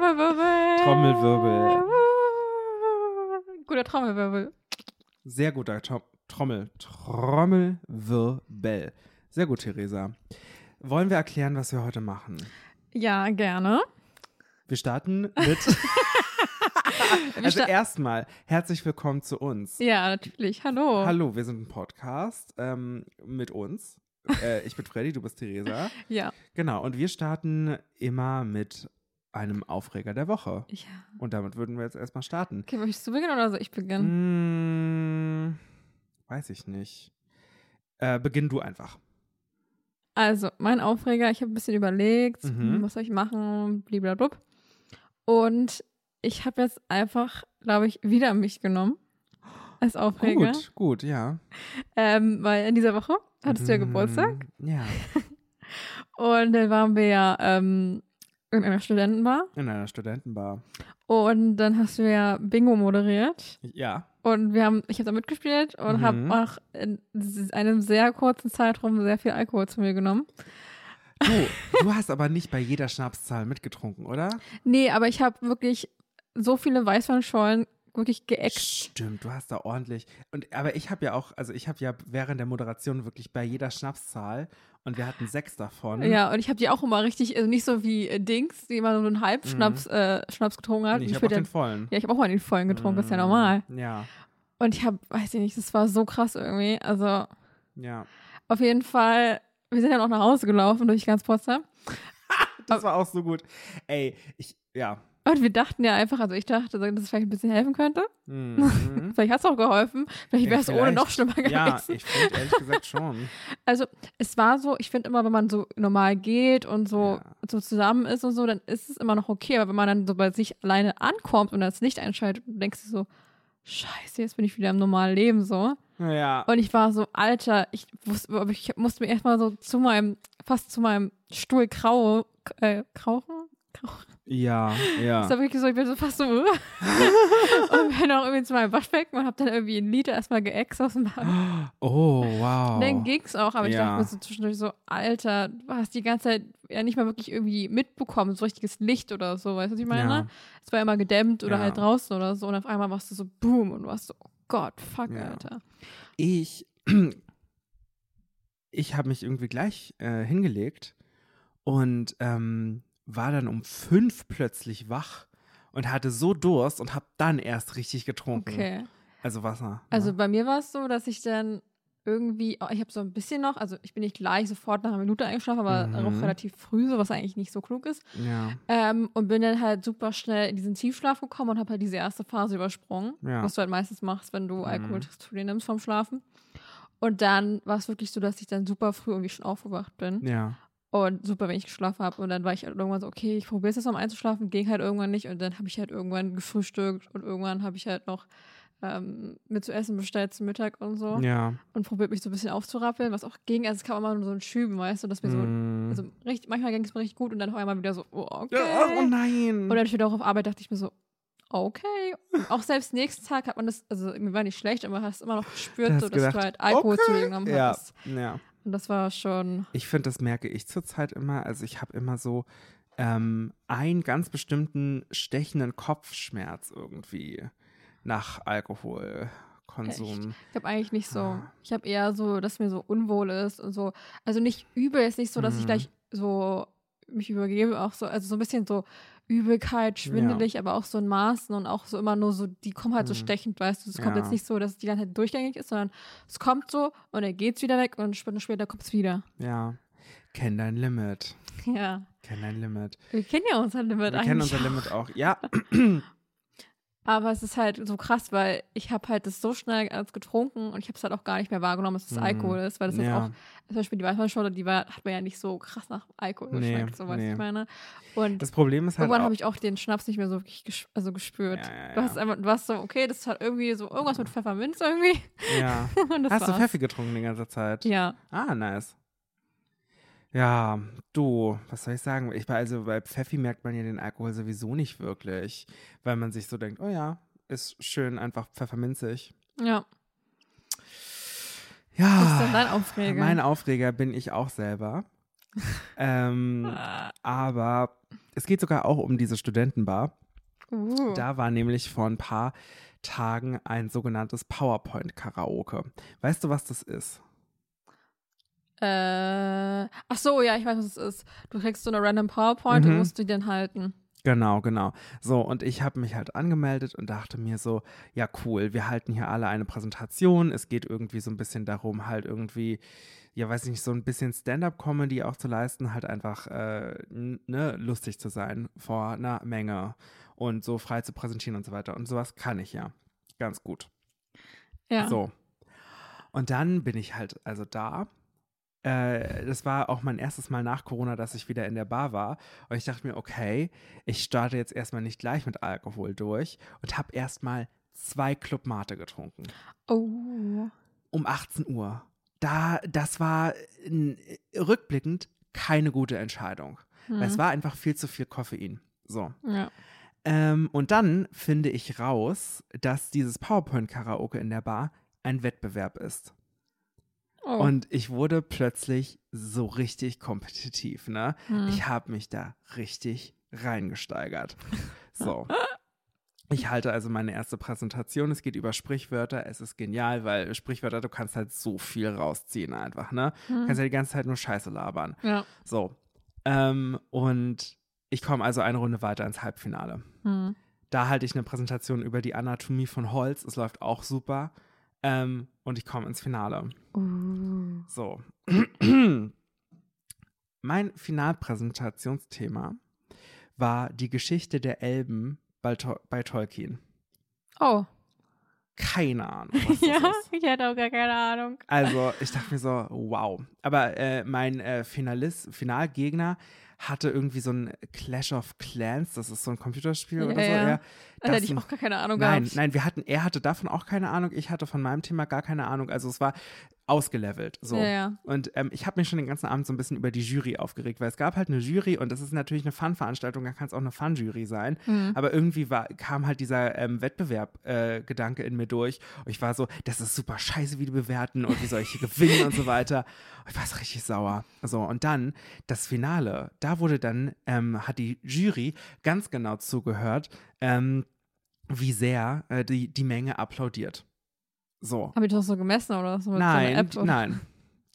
Trommelwirbel. Trommelwirbel. Guter Trommelwirbel. Sehr guter Tro Trommel. Trommelwirbel. Sehr gut, Theresa. Wollen wir erklären, was wir heute machen? Ja, gerne. Wir starten mit. also erstmal, herzlich willkommen zu uns. Ja, natürlich. Hallo. Hallo, wir sind ein Podcast ähm, mit uns. Äh, ich bin Freddy, du bist Theresa. ja. Genau, und wir starten immer mit einem Aufreger der Woche. Ja. Und damit würden wir jetzt erstmal starten. Okay, möchtest du beginnen oder soll ich beginnen? Hm, weiß ich nicht. Äh, beginn du einfach. Also, mein Aufreger, ich habe ein bisschen überlegt, Mhm. was soll ich machen, blablabla. Und ich habe jetzt einfach, glaube ich, wieder mich genommen als Aufreger. Gut, gut, ja. Ähm, weil in dieser Woche hattest du ja Geburtstag. Mm, Ja, Und dann waren wir ja ähm, in einer Studentenbar. in einer Studentenbar. Und dann hast du ja Bingo moderiert. Ja. Und wir haben, ich habe da mitgespielt und Mhm. habe auch in einem sehr kurzen Zeitraum sehr viel Alkohol zu mir genommen. Du, du hast aber nicht bei jeder Schnapszahl mitgetrunken, oder? Nee, aber ich habe wirklich so viele Weißweinschollen wirklich geäxt. Stimmt, du hast da ordentlich. Und aber ich habe ja auch, also ich habe ja während der Moderation wirklich bei jeder Schnapszahl und wir hatten sechs davon. Ja, und ich habe die auch immer richtig, also nicht so wie äh, Dings, die immer nur einen Halbschnaps äh, Schnaps getrunken hat. Nee, ich habe auch den ja, vollen. ja, ich habe auch mal den vollen getrunken, ist ja Mm, normal. Ja, Und ich habe, weiß ich nicht, das war so krass irgendwie. Also ja. auf jeden Fall, wir sind dann auch nach Hause gelaufen durch ganz Potsdam. Das war auch so gut. Ey, ich, ja. Und wir dachten ja einfach, also ich dachte, dass es vielleicht ein bisschen helfen könnte. Mhm. Vielleicht hat es auch geholfen. Vielleicht Ja, wäre es ohne vielleicht. noch schlimmer gewesen. ja, ich finde ehrlich gesagt schon. Also es war so, ich finde immer, wenn man so normal geht und so, Ja. so zusammen ist und so, dann ist es immer noch okay. Aber wenn man dann so bei sich alleine ankommt und das Licht einschaltet, denkst du so, scheiße, jetzt bin ich wieder im normalen Leben so. Ja. Und ich war so, Alter, ich, wusste, ich musste mir erstmal so zu meinem, fast zu meinem Stuhl krau, äh, krauchen? Krauchen. Ja, ja. Das war wirklich so, ich bin so fast so. und bin auch irgendwie zu meinem Waschbecken und hab dann irgendwie einen Liter erstmal geäxt aus dem Bad. Oh, wow. Und dann ging's auch, aber ich Ja. dachte mir so zwischendurch so, Alter, du hast die ganze Zeit ja nicht mal wirklich irgendwie mitbekommen, so richtiges Licht oder so, weißt du, was ich meine? Ja. Es war immer gedämmt oder Ja. halt draußen oder so und auf einmal warst du so boom und du warst so, oh Gott, fuck. Alter. Ich, ich habe mich irgendwie gleich äh, hingelegt und ähm, war dann um fünf plötzlich wach und hatte so Durst und habe dann erst richtig getrunken. Okay. Also Wasser. Also ne? bei mir war es so, dass ich dann irgendwie, oh, ich habe so ein bisschen noch, also ich bin nicht gleich sofort nach einer Minute eingeschlafen, aber Mhm. auch relativ früh, so was eigentlich nicht so klug ist. ja, Ähm, und bin dann halt super schnell in diesen Tiefschlaf gekommen und habe halt diese erste Phase übersprungen, Ja. was du halt meistens machst, wenn du Mhm. Alkohol zu dir nimmst vom Schlafen. Und dann war es wirklich so, dass ich dann super früh irgendwie schon aufgewacht bin ja, und super wenig geschlafen habe. Und dann war ich halt irgendwann so, okay, ich probiere es jetzt noch mal einzuschlafen, ging halt irgendwann nicht. Und dann habe ich halt irgendwann gefrühstückt und irgendwann habe ich halt noch ähm, mir zu essen bestellt zum Mittag und so ja. und probiert mich so ein bisschen aufzurappeln, was auch ging. Also es kam immer nur so ein Schüben, weißt du, dass mir so, Mm. also richtig, manchmal ging es mir richtig gut und dann auf einmal wieder so, oh, okay. Ja, oh nein. Und dann wieder auch auf Arbeit dachte ich mir so, okay. Und auch selbst nächsten Tag hat man das, also mir war nicht schlecht, aber hast immer noch gespürt, hast so, dass gedacht, du halt Alkohol zu dir genommen ja, hattest. ja. Und das war schon, Ich finde, das merke ich zurzeit immer. Also ich habe immer so ähm, einen ganz bestimmten stechenden Kopfschmerz irgendwie nach Alkoholkonsum. ich habe eigentlich nicht so, Ah. ich habe eher so, dass mir so unwohl ist und so, also nicht übel, ist nicht so, dass ich Mhm. gleich so mich übergebe, auch so, also so ein bisschen so Übelkeit, schwindelig, aber auch so in Maßen und auch so immer nur so, die kommen halt so Mhm. stechend, weißt du, es kommt Ja. jetzt nicht so, dass es die ganze Zeit durchgängig ist, sondern es kommt so und dann geht's wieder weg und eine Stunde später kommt es wieder. Ja. Kenn dein Limit. Ja, Kenn dein Limit. wir kennen ja unser Limit Wir eigentlich. kennen unser Limit auch. Ja. Aber es ist halt so krass, weil ich habe halt das so schnell als getrunken und ich habe es halt auch gar nicht mehr wahrgenommen, dass es Mhm. Alkohol ist, weil das jetzt ja. auch, zum Beispiel die Weißweinschorle, die war, hat mir ja nicht so krass nach Alkohol Nee, geschmeckt, so du, nee. ich meine. Und Das Problem ist halt irgendwann habe ich auch den Schnaps nicht mehr so wirklich ges also gespürt. Ja, ja, Du hast einfach, du warst so, okay, das hat irgendwie so irgendwas mit Pfefferminz irgendwie. ja. Hast du war's. Pfeffi getrunken die ganze Zeit? Ja. Ah, nice. Ja, du, was soll ich sagen? Ich war also bei Pfeffi merkt man ja den Alkohol sowieso nicht wirklich, weil man sich so denkt, oh ja, ist schön einfach pfefferminzig. Ja. Ja. Was ist denn dein Aufreger? Mein Aufreger bin ich auch selber. ähm, aber es geht sogar auch um diese Studentenbar. Uh. Da war nämlich vor ein paar Tagen ein sogenanntes PowerPoint-Karaoke. Weißt du, was das ist? Äh, ach so, ja, ich weiß, was es ist. Du kriegst so eine random PowerPoint Mhm. und musst die dann halten. Genau, genau. So, und ich habe mich halt angemeldet und dachte mir so, ja, cool, wir halten hier alle eine Präsentation. Es geht irgendwie so ein bisschen darum, halt irgendwie, ja, weiß ich nicht, so ein bisschen Stand-up-Comedy auch zu leisten, halt einfach, äh, ne, lustig zu sein vor einer Menge und so frei zu präsentieren und so weiter. Und sowas kann ich ja ganz gut. Ja. So. Und dann bin ich halt also da. Äh, das war auch mein erstes Mal nach Corona, dass ich wieder in der Bar war. Und ich dachte mir, okay, ich starte jetzt erstmal nicht gleich mit Alkohol durch und habe erstmal zwei Club Mate getrunken. Oh. Um 18 Uhr. Da, das war rückblickend keine gute Entscheidung. Weil es Hm. war einfach viel zu viel Koffein. So. Ja. Ähm, und dann finde ich raus, dass dieses PowerPoint-Karaoke in der Bar ein Wettbewerb ist. Oh. Und ich wurde plötzlich so richtig kompetitiv, ne? Hm. Ich habe mich da richtig reingesteigert. So. Ich halte also meine erste Präsentation. Es geht über Sprichwörter. Es ist genial, weil Sprichwörter, du kannst halt so viel rausziehen einfach, ne? Du Hm. kannst ja die ganze Zeit nur Scheiße labern. Ja. So. Ähm, und ich komme also eine Runde weiter ins Halbfinale. Hm. Da halte ich eine Präsentation über die Anatomie von Holz. Es läuft auch super. Ähm, und ich komme ins Finale. Uh. So. mein Finalpräsentationsthema war die Geschichte der Elben bei, Tol bei Tolkien. Oh. Keine Ahnung. Ja, ist. ich hätte auch gar keine Ahnung. Also, ich dachte mir so, wow. Aber äh, mein äh, Finalist, Finalgegner hatte irgendwie so ein Clash of Clans, das ist so ein Computerspiel Ja, oder so. ja. Ja, Da hätte ich auch gar keine Ahnung Nein, gehabt. nein, wir hatten, er hatte davon auch keine Ahnung, ich hatte von meinem Thema gar keine Ahnung. Also es war ausgelevelt. So. Ja, ja. Und ähm, ich habe mich schon den ganzen Abend so ein bisschen über die Jury aufgeregt, weil es gab halt eine Jury und das ist natürlich eine Fun-Veranstaltung, da kann es auch eine Fun-Jury sein. Hm. Aber irgendwie war, kam halt dieser ähm, Wettbewerb-Gedanke in mir durch. Und ich war so, das ist super scheiße, wie die bewerten und wie soll ich hier gewinnen und so weiter. Und ich war so richtig sauer. So, und dann das Finale, da wurde dann, ähm, hat die Jury ganz genau zugehört, ähm, wie sehr äh, die, die Menge applaudiert. So. Haben die das so gemessen oder so? Mit Nein, so nein.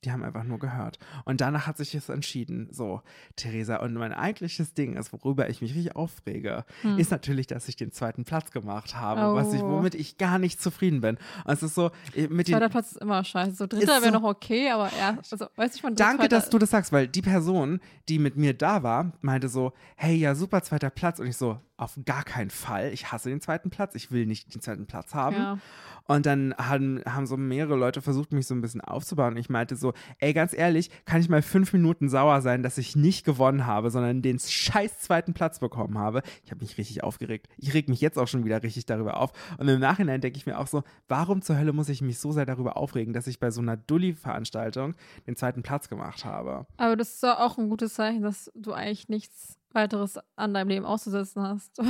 Die haben einfach nur gehört. Und danach hat sich es entschieden. So, Theresa, und mein eigentliches Ding ist, worüber ich mich richtig aufrege, Hm. ist natürlich, dass ich den zweiten Platz gemacht habe, was ich, Oh. womit ich gar nicht zufrieden bin. Und es ist so, mit den, Zweiter Platz ist immer scheiße. So dritter wäre so- noch okay, aber ja, also weiß ich von Danke, dass du das sagst, weil die Person, die mit mir da war, meinte so, hey, ja, super, zweiter Platz. Und ich so, auf gar keinen Fall. Ich hasse den zweiten Platz. Ich will nicht den zweiten Platz haben. Ja. Und dann haben, haben so mehrere Leute versucht, mich so ein bisschen aufzubauen. Und ich meinte so, ey, ganz ehrlich, kann ich mal fünf Minuten sauer sein, dass ich nicht gewonnen habe, sondern den scheiß zweiten Platz bekommen habe. Ich habe mich richtig aufgeregt. Ich reg mich jetzt auch schon wieder richtig darüber auf. Und im Nachhinein denke ich mir auch so, warum zur Hölle muss ich mich so sehr darüber aufregen, dass ich bei so einer Dulli-Veranstaltung den zweiten Platz gemacht habe? Aber das ist doch auch ein gutes Zeichen, dass du eigentlich nichts weiteres an deinem Leben auszusetzen hast.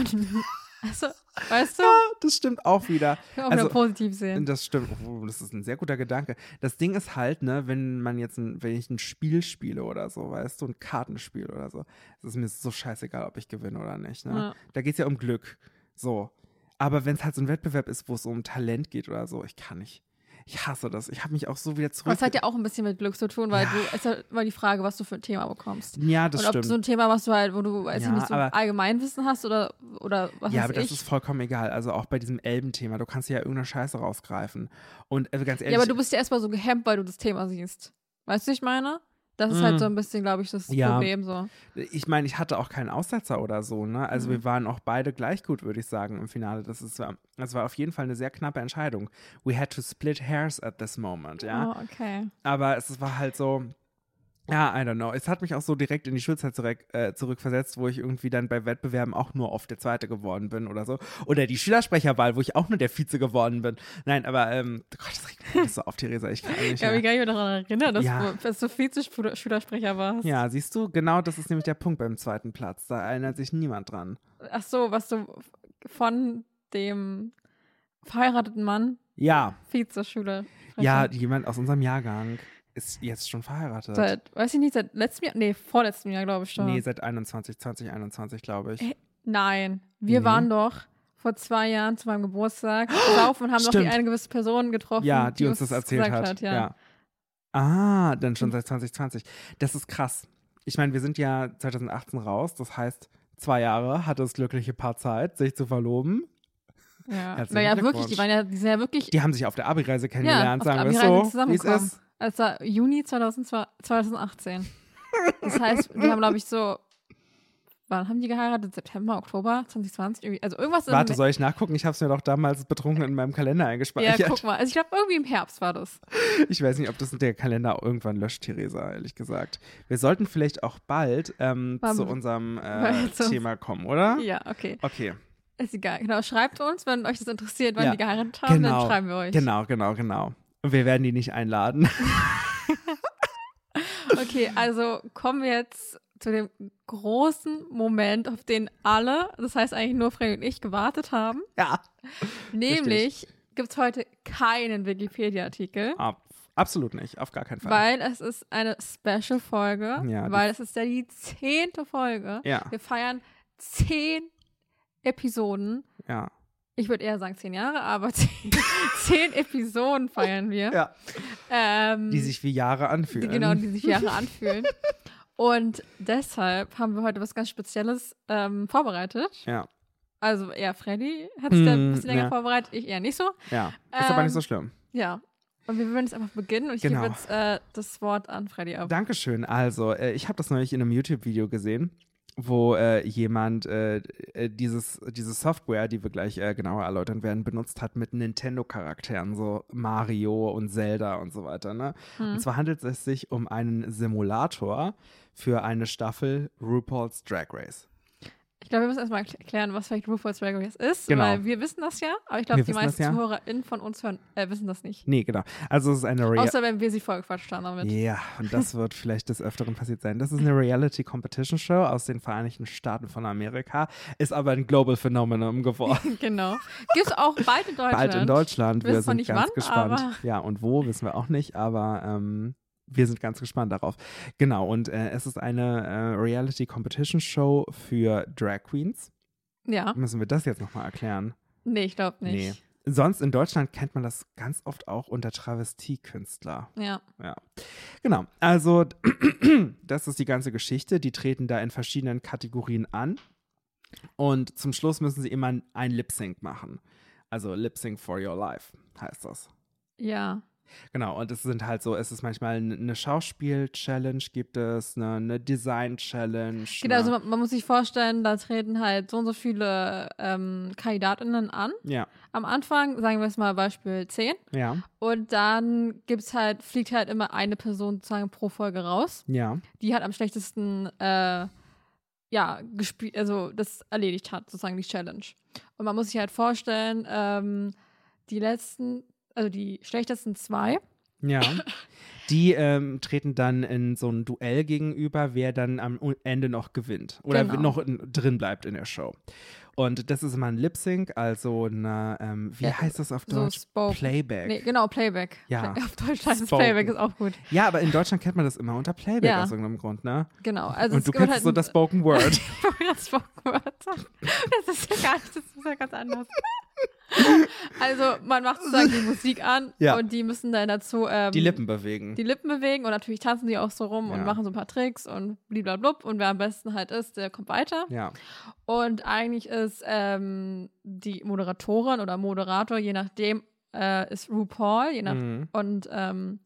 Also, weißt du, Das stimmt auch wieder. auch Also, wieder positiv sehen. Das stimmt. Oh, das ist ein sehr guter Gedanke. Das Ding ist halt, ne, wenn man jetzt ein, wenn ich ein Spiel spiele oder so, weißt du, ein Kartenspiel oder so, es ist mir so scheißegal, ob ich gewinne oder nicht. Ne? Ja. Da geht es ja um Glück. So. Aber wenn es halt so ein Wettbewerb ist, wo es um Talent geht oder so, ich kann nicht. Ich hasse das. Ich habe mich auch so wieder zurück. Es hat ja auch ein bisschen mit Glück zu tun, weil Ja. du, es ist ja immer die Frage, was du für ein Thema bekommst. ja, das und ob stimmt. du so ein Thema, was du halt, wo du, weiß Ja, ich nicht, so Allgemeinwissen hast oder, oder was ja, aber das ich. ist vollkommen egal. Also auch bei diesem Elben-Thema, du kannst ja irgendeine Scheiße rausgreifen. Und äh, ganz ehrlich, ja, aber du bist ja erstmal so gehemmt, weil du das Thema siehst. Weißt du, ich meine? Das ist halt Mm. so ein bisschen, glaube ich, das Ja. Problem so. Ich meine, ich hatte auch keinen Aussetzer oder so, ne? Also Mhm. wir waren auch beide gleich gut, würde ich sagen, im Finale. Das ist, äh, das war auf jeden Fall eine sehr knappe Entscheidung. We had to split hairs at this moment, ja. Oh, okay. Aber es war halt so, ja, I don't know. Es hat mich auch so direkt in die Schulzeit zurück, äh, zurückversetzt, wo ich irgendwie dann bei Wettbewerben auch nur oft der Zweite geworden bin oder so. Oder die Schülersprecherwahl, wo ich auch nur der Vize geworden bin. Nein, aber, ähm, Gott, das regt mich so auf, Theresa. Ich kann nicht Ich kann mich mehr. gar nicht mehr daran erinnern, dass, Ja. du, dass du Vize-Schülersprecher warst. Ja, siehst du, genau das ist nämlich der Punkt beim zweiten Platz. Da erinnert sich niemand dran. Ach so, was du von dem verheirateten Mann Ja, Vize-Schüler. Ja, jemand aus unserem Jahrgang. Ist jetzt schon verheiratet. Seit, weiß ich nicht, seit letztem Jahr, nee, vorletztem Jahr, glaube ich schon. nee, seit 21, 2021, glaube ich. Äh, Nein, wir Nee. waren doch vor zwei Jahren zu meinem Geburtstag saufen und haben noch die eine gewisse Person getroffen, Ja, die, uns das erzählt gesagt hat. ja. ja. Ah, dann schon seit 2020. Das ist krass. Ich meine, wir sind ja 2018 raus, das heißt, zwei Jahre hatte das glückliche Paar Zeit, sich zu verloben. Ja. Naja, wirklich, die waren ja, die sind ja wirklich Die haben sich auf der Abi-Reise ja, kennengelernt, der sagen wir so, wie es ist. Es war Juni 2002 2018. Das heißt, die haben, glaube ich, so, wann haben die geheiratet? September, Oktober 2020? Irgendwie, also irgendwas Warte, soll ich nachgucken? Ich habe es mir doch damals betrunken in meinem Kalender Ja, eingespeichert. guck mal. Also ich glaube, irgendwie im Herbst war das. Ich weiß nicht, ob das der Kalender irgendwann löscht, Theresa, ehrlich gesagt. Wir sollten vielleicht auch bald ähm, zu unserem äh, Thema kommen, oder? Ja, okay. Okay, Ist egal. Genau, schreibt uns, wenn euch das interessiert, wann Ja, die geheiratet haben, genau, dann schreiben wir euch. genau, genau, genau. Und wir werden die nicht einladen. Okay, also kommen wir jetzt zu dem großen Moment, auf den alle, das heißt eigentlich nur Freddy und ich, gewartet haben. ja. Nämlich gibt es heute keinen Wikipedia-Artikel, Ab, absolut nicht, auf gar keinen Fall. weil es ist eine Special-Folge, Ja, weil es ist ja die zehnte Folge. ja, Wir feiern zehn Episoden. ja. Ich würde eher sagen zehn Jahre, aber zehn, zehn Episoden feiern wir. ja. Ähm, Die sich wie Jahre die, anfühlen. genau, die sich Jahre anfühlen. Und deshalb haben wir heute was ganz Spezielles ähm, vorbereitet. Ja, Also eher Freddy hat sich da ein Mm, bisschen länger ja. vorbereitet, ich eher nicht so. ja. Ist aber Ähm, nicht so schlimm. Ja. Und wir würden jetzt einfach beginnen und ich Genau. gebe jetzt äh, das Wort an Freddy ab. Dankeschön. Also, äh, ich habe das neulich in einem YouTube-Video gesehen, wo äh, jemand äh, äh, dieses, diese Software, die wir gleich äh, genauer erläutern werden, benutzt hat mit Nintendo-Charakteren, so Mario und Zelda und so weiter. Ne? Hm. Und zwar handelt es sich um einen Simulator für eine Staffel RuPaul's Drag Race. Ich glaube, wir müssen erstmal erkl- erklären, was vielleicht RuPaul's Drag Race ist, Genau. weil wir wissen das ja, aber ich glaube, die meisten ja. ZuhörerInnen von uns hören, äh, wissen das nicht. Nee, genau. Also es ist eine Rea Außer wenn wir sie vollgequatscht haben damit. Ja, und das wird vielleicht des Öfteren passiert sein. Das ist eine Reality Competition Show aus den Vereinigten Staaten von Amerika, ist aber ein Global Phenomenon geworden. genau. Gibt es auch bald in Deutschland. Bald in Deutschland. Wir Wir sind nicht ganz wann, gespannt. Ja, und wo wissen wir auch nicht, aber ähm, wir sind ganz gespannt darauf. Genau, und äh, es ist eine äh, Reality Competition Show für Drag Queens. Ja. Müssen wir das jetzt nochmal erklären? Nee, ich glaube nicht. Nee. Sonst in Deutschland kennt man das ganz oft auch unter Travestiekünstler. Ja. Ja, genau. Also, das ist die ganze Geschichte. Die treten da in verschiedenen Kategorien an. Und zum Schluss müssen sie immer ein Lip-Sync machen. Also, Lip-Sync for your life heißt das. Ja. Genau, und es sind halt so, es ist manchmal eine Schauspiel-Challenge, gibt es eine, eine Design-Challenge. Genau, also eine- man, man muss sich vorstellen, da treten halt so und so viele ähm, KandidatInnen an. ja, Am Anfang, sagen wir es mal Beispiel 10. ja, Und dann gibt's halt, fliegt halt immer eine Person sozusagen pro Folge raus. ja, die halt am schlechtesten, äh, ja, gespielt, also das erledigt hat, sozusagen die Challenge. Und man muss sich halt vorstellen, ähm, die letzten, also die schlechtesten zwei, ja. Die ähm, treten dann in so ein Duell gegenüber, wer dann am Ende noch gewinnt oder Genau. noch in, drin bleibt in der Show. Und das ist immer ein Lip-Sync, also eine, ähm, wie Ja, heißt das auf so Deutsch? Spoken. Playback. Nee, genau, Playback. Ja. Play auf Deutsch heißt es Spoken. Playback, ist auch gut. Ja, aber in Deutschland kennt man das immer unter Playback Ja. aus irgendeinem Grund, ne? Genau. Also Und du kennst halt so das Spoken Word. das Spoken Word. Das ist ja gar nicht, das ist ja ganz anders. Also man macht sozusagen die Musik an Ja. und die müssen dann dazu ähm, Die Lippen bewegen. die Lippen bewegen und natürlich tanzen die auch so rum und Ja. machen so ein paar Tricks und bliblablub und wer am besten halt ist, der kommt weiter. ja, Und eigentlich ist ähm, die Moderatorin oder Moderator, je nachdem, äh, ist RuPaul, je nach mhm. und ähm,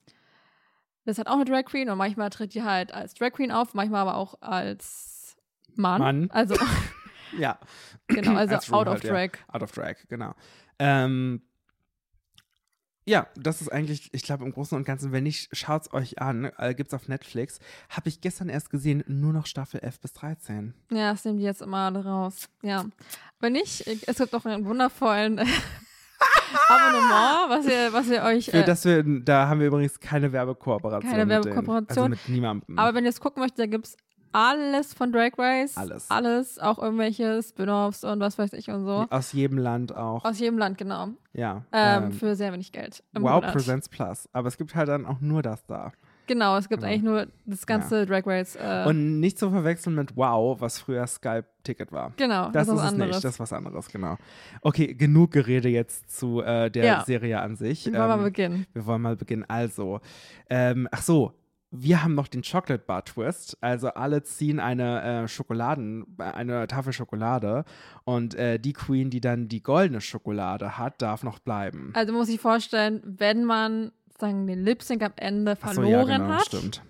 das ist halt auch eine Drag Queen und manchmal tritt die halt als Drag Queen auf, manchmal aber auch als Mann. Mann. Also ja. genau, also Als out of halt, ja. Out of Drag, genau. Ähm, ja, das ist eigentlich, ich glaube, im Großen und Ganzen, wenn nicht, schaut's euch an, äh, gibt's auf Netflix. Habe ich gestern erst gesehen, nur noch Staffel 11 bis 13. Ja, das nehmen die jetzt immer alle raus. Ja. Wenn nicht, ich- es gibt auch einen wundervollen Abonnement, was ihr, was ihr euch. Für Äh, das wir, da haben wir übrigens keine Werbekooperation. Keine mit denen. Werbekooperation. Also mit niemandem. aber wenn ihr es gucken möchtet, da gibt es alles von Drag Race. Alles. Alles, auch irgendwelche Spin-offs und was weiß ich und so. Aus jedem Land auch. Aus jedem Land, genau. ja. Ähm, ähm, für sehr wenig Geld. wow Monat. Presents Plus. Aber es gibt halt dann auch nur das da. Genau, es gibt Genau. eigentlich nur das ganze Drag Race. Äh, Und nicht zu verwechseln mit Wow, was früher Skype-Ticket war. genau, Das ist ist was es anderes. nicht, das ist was anderes, genau. Okay, genug Gerede jetzt zu äh, der Ja. Serie an sich. Wir wollen mal Ähm, beginnen. wir wollen mal beginnen. Also, ähm, ach so, wir haben noch den Chocolate Bar Twist. Also alle ziehen eine äh, Schokoladen, eine Tafel Schokolade und äh, die Queen, die dann die goldene Schokolade hat, darf noch bleiben. Also muss ich vorstellen, wenn man sagen den Lip Sync am Ende Ach so, verloren ja, genau, hat, stimmt.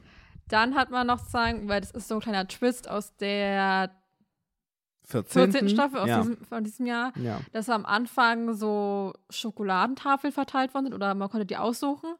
dann hat man noch sagen, weil das ist so ein kleiner Twist aus der 14. 14. Staffel aus ja. diesem, von diesem Jahr, ja. dass am Anfang so Schokoladentafeln verteilt worden sind oder man konnte die aussuchen.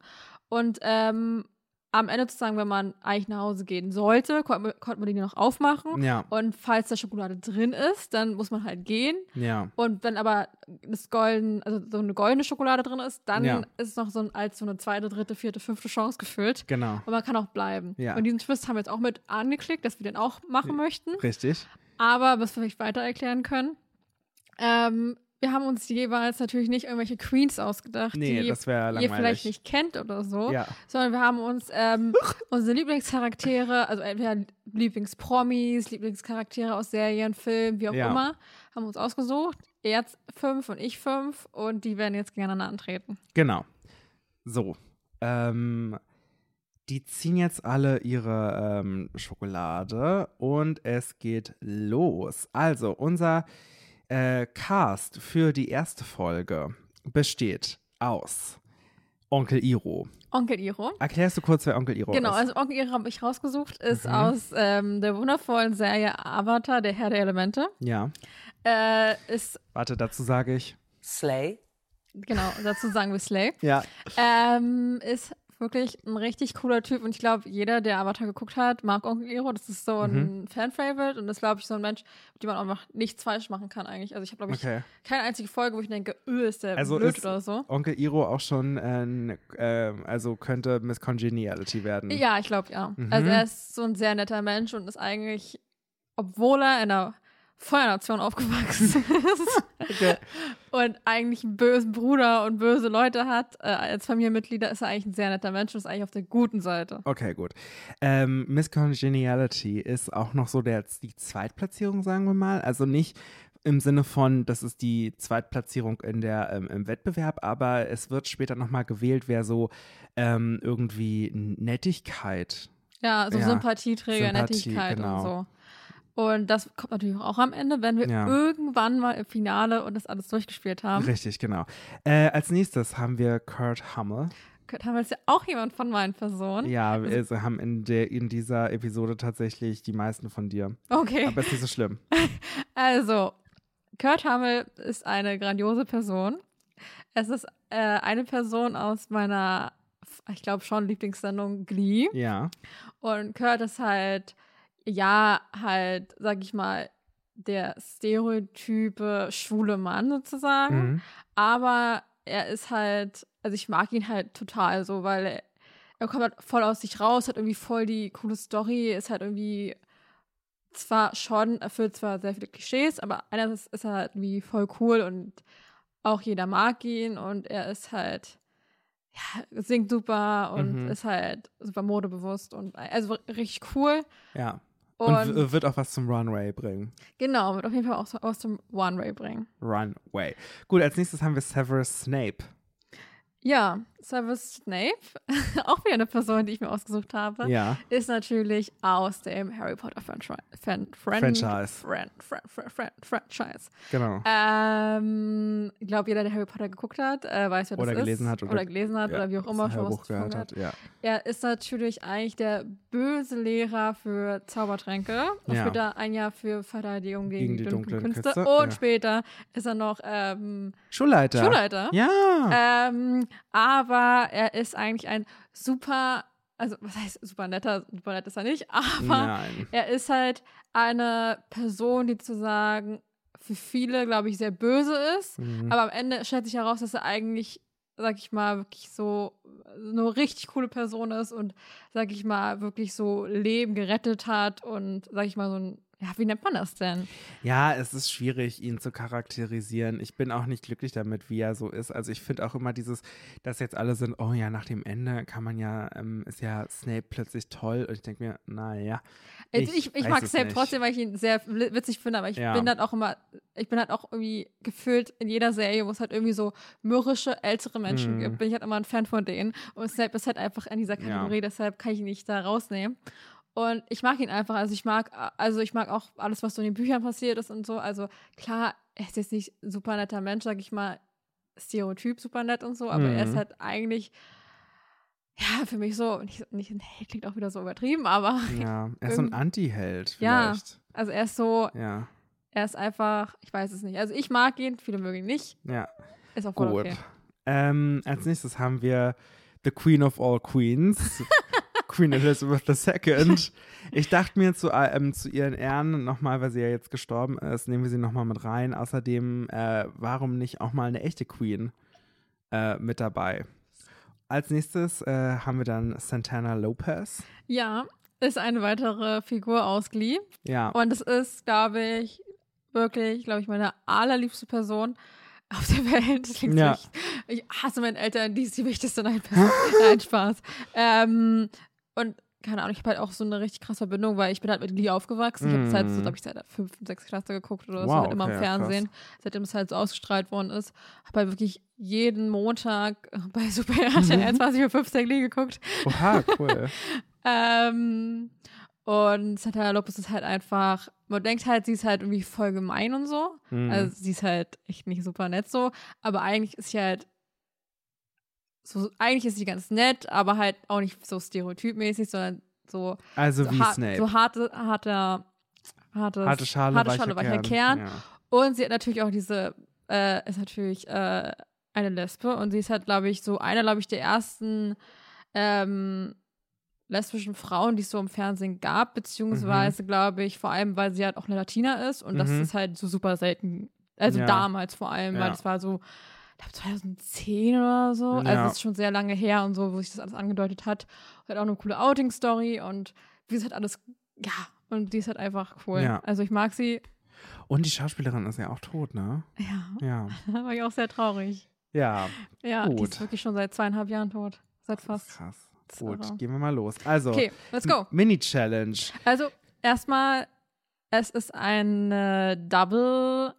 Und ähm, am Ende sozusagen, wenn man eigentlich nach Hause gehen sollte, konnte, man- konnte man die noch aufmachen. Ja, Und falls da Schokolade drin ist, dann muss man halt gehen. ja, Und wenn aber das golden, also so eine goldene Schokolade drin ist, dann Ja. ist es noch so ein, als so eine zweite, dritte, vierte, fünfte Chance gefüllt. genau. Und man kann auch bleiben. Ja. Und diesen Twist haben wir jetzt auch mit angeklickt, dass wir den auch machen möchten. Richtig. Aber was wir vielleicht weiter erklären können. Ähm, wir haben uns jeweils natürlich nicht irgendwelche Queens ausgedacht, Nee, die ihr vielleicht nicht kennt oder so, Ja, sondern wir haben uns ähm, unsere Lieblingscharaktere, also entweder Lieblingspromis, Lieblingscharaktere aus Serien, Filmen, wie auch Ja. immer, haben uns ausgesucht. Er fünf und ich fünf und die werden jetzt gegeneinander antreten. genau. So. Ähm, die ziehen jetzt alle ihre ähm, Schokolade und es geht los. Also, unser äh, Cast für die erste Folge besteht aus Onkel Iro. Onkel Iro. Erklärst du kurz, wer Onkel Iro Genau, ist? also Onkel Iro habe ich rausgesucht, ist Mhm. aus ähm, der wundervollen Serie Avatar, der Herr der Elemente. ja. Äh, ist, Warte, dazu sage ich. Slay. genau, dazu sagen wir Slay. Ja. Ähm, ist wirklich ein richtig cooler Typ und ich glaube, jeder, der Avatar geguckt hat, mag Onkel Iro. Das ist so ein Mhm. Fan-Favorite und das glaube ich so ein Mensch, mit dem man einfach nichts falsch machen kann eigentlich. Also ich habe glaube ich Okay. keine einzige Folge, wo ich denke, öh, ist der Also blöd ist- oder so. Onkel Iro auch schon, äh, äh, also könnte Miss Congeniality werden. Ja, ich glaube ja. Mhm. Also er ist so ein sehr netter Mensch und ist eigentlich, obwohl er in einer Feuernation aufgewachsen ist Okay. und eigentlich einen bösen Bruder und böse Leute hat, äh, als Familienmitglieder ist er eigentlich ein sehr netter Mensch und ist eigentlich auf der guten Seite. Okay, gut. Ähm, Miss Congeniality ist auch noch so der, die Zweitplatzierung, sagen wir mal. Also nicht im Sinne von, das ist die Zweitplatzierung in der, ähm, im Wettbewerb, aber es wird später nochmal gewählt, wer so ähm, irgendwie Nettigkeit. Ja, so Ja, Sympathieträger, Sympathie, Nettigkeit genau. und so. Und das kommt natürlich auch am Ende, wenn wir Ja. irgendwann mal im Finale und das alles durchgespielt haben. Richtig, genau. Äh, als nächstes haben wir Kurt Hummel. Haben wir jetzt ja auch jemand von meinen Personen. Ja, wir haben in, der, in dieser Episode tatsächlich die meisten von dir. Okay. Aber ist nicht so schlimm. Also, Kurt Hummel ist eine grandiose Person. Es ist äh, eine Person aus meiner, ich glaube schon, Lieblingssendung Glee. Ja. Und Kurt ist halt, ja, halt, sag ich mal, der stereotype schwule Mann sozusagen. Mhm. Aber er ist halt, also ich mag ihn halt total so, weil er, er kommt halt voll aus sich raus, hat irgendwie voll die coole Story, ist halt irgendwie zwar schon, erfüllt zwar sehr viele Klischees, aber einerseits ist er halt irgendwie voll cool und auch jeder mag ihn und er ist halt, ja, singt super und Mhm. ist halt super modebewusst und also richtig cool. Ja. Und, Und, w- wird auch was zum Runway bringen. genau, wird auf jeden Fall auch aus dem One-Way bringen. Runway. Gut, als nächstes haben wir Severus Snape. Ja, Severus Snape, auch wieder eine Person, die ich mir ausgesucht habe, Ja. ist natürlich aus dem Harry Potter Franchi Fan Fran Franchise. Fran Fran Fran Fran Franchise. Genau. Ähm, ich glaube, jeder, der Harry Potter geguckt hat, äh, weiß, wer das Oder ist. gelesen hat oder- Oder gelesen hat Ja, oder wie auch immer schon was gehört gehört. hat. Ja. Er ist natürlich eigentlich der böse Lehrer für Zaubertränke und Ja. später ein Jahr für Verteidigung gegen, die, dunklen, Künste. Künste, Und ja. später ist er noch ähm, Schulleiter. Schulleiter. Ja. Ähm, aber er ist eigentlich ein super, also was heißt super netter, super nett ist er nicht, aber Nein. er ist halt eine Person, die zu sagen für viele, glaube ich, sehr böse ist. Mhm. Aber am Ende stellt sich heraus, dass er eigentlich, sag ich mal, wirklich so eine richtig coole Person ist und, sag ich mal, wirklich so Leben gerettet hat und, sag ich mal, so ein ja, wie nennt man das denn? Ja, es ist schwierig, ihn zu charakterisieren. Ich bin auch nicht glücklich damit, wie er so ist. Also ich finde auch immer dieses, dass jetzt alle sind, oh ja, nach dem Ende kann man ja, ähm, ist ja Snape plötzlich toll. Und ich denke mir, naja. Ich, ich, ich mag Snape trotzdem, weil ich ihn sehr witzig finde, aber ich ja. bin dann auch immer, ich bin halt auch irgendwie gefühlt in jeder Serie, wo es halt irgendwie so mürrische, ältere Menschen mm. gibt, bin ich halt immer ein Fan von denen. Und Snape ist halt einfach in dieser Kategorie, ja. deshalb kann ich ihn nicht da rausnehmen. Und ich mag ihn einfach. Also ich mag, also ich mag auch alles, was so in den Büchern passiert ist und so. Also klar, er ist jetzt nicht ein super netter Mensch, sag ich mal, Stereotyp super nett und so, aber mhm. er ist mhm. halt eigentlich, ja, für mich so, nicht, nicht ein Held klingt auch wieder so übertrieben, aber. Ja, er ist so ein Anti-Held vielleicht. Ja, also er ist so, ja. er ist einfach, ich weiß es nicht. Also ich mag ihn, viele mögen ihn nicht. Ja. Ist auch voll Gut. okay. Ähm, als nächstes haben wir The Queen of All Queens. Queen Elizabeth II. Ich dachte mir zu, ähm, zu ihren Ehren nochmal, weil sie ja jetzt gestorben ist, nehmen wir sie nochmal mit rein. Außerdem, äh, warum nicht auch mal eine echte Queen äh, mit dabei? Als nächstes äh, haben wir dann Santana Lopez. Ja, ist eine weitere Figur aus Glee. Ja. Und es ist, glaube ich, wirklich, glaube ich, meine allerliebste Person auf der Welt. Das klingt ja. ich hasse meine Eltern, die ist die wichtigste. Nein Spaß. Ähm, und keine Ahnung, ich habe halt auch so eine richtig krasse Verbindung, weil ich bin halt mit Glee aufgewachsen. Ich habe es halt so, glaube ich, seit der 5., 6. Klasse geguckt oder wow, so, halt immer okay, im Fernsehen, krass. seitdem es halt so ausgestrahlt worden ist. Habe halt wirklich jeden Montag bei Super RTL 20.15 Uhr Glee geguckt. Oha, cool. ähm, und Santana Lopez ist halt einfach, man denkt halt, sie ist halt irgendwie voll gemein und so. Mhm. Also sie ist halt echt nicht super nett so, aber eigentlich ist sie halt so, eigentlich ist sie ganz nett, aber halt auch nicht so stereotypmäßig, sondern so. Also so wie Snape. So harte, harte, harte, harte Schale, harte Schale weicher, weicher Kern. Kern. Ja. Und sie hat natürlich auch diese, äh, ist natürlich äh, eine Lesbe und sie ist halt, glaube ich, so eine, glaube ich, der ersten ähm, lesbischen Frauen, die es so im Fernsehen gab, beziehungsweise, mhm. glaube ich, vor allem, weil sie halt auch eine Latina ist und mhm. das ist halt so super selten. Also ja. damals vor allem, ja. weil es war so glaube 2010 oder so. Also ja. Also es ist schon sehr lange her und so, wo sich das alles angedeutet hat. Hat auch eine coole Outing-Story und wie es halt alles, ja, und die ist halt einfach cool. Ja. Also ich mag sie. Und die Schauspielerin ist ja auch tot, ne? Ja. Ja. da war ich auch sehr traurig. Ja. Ja, gut. die ist wirklich schon seit zweieinhalb Jahren tot. Seit fast. Krass. Gut, gehen wir mal los. Also, okay, let's go. Mini-Challenge. Also, erstmal, es ist eine Double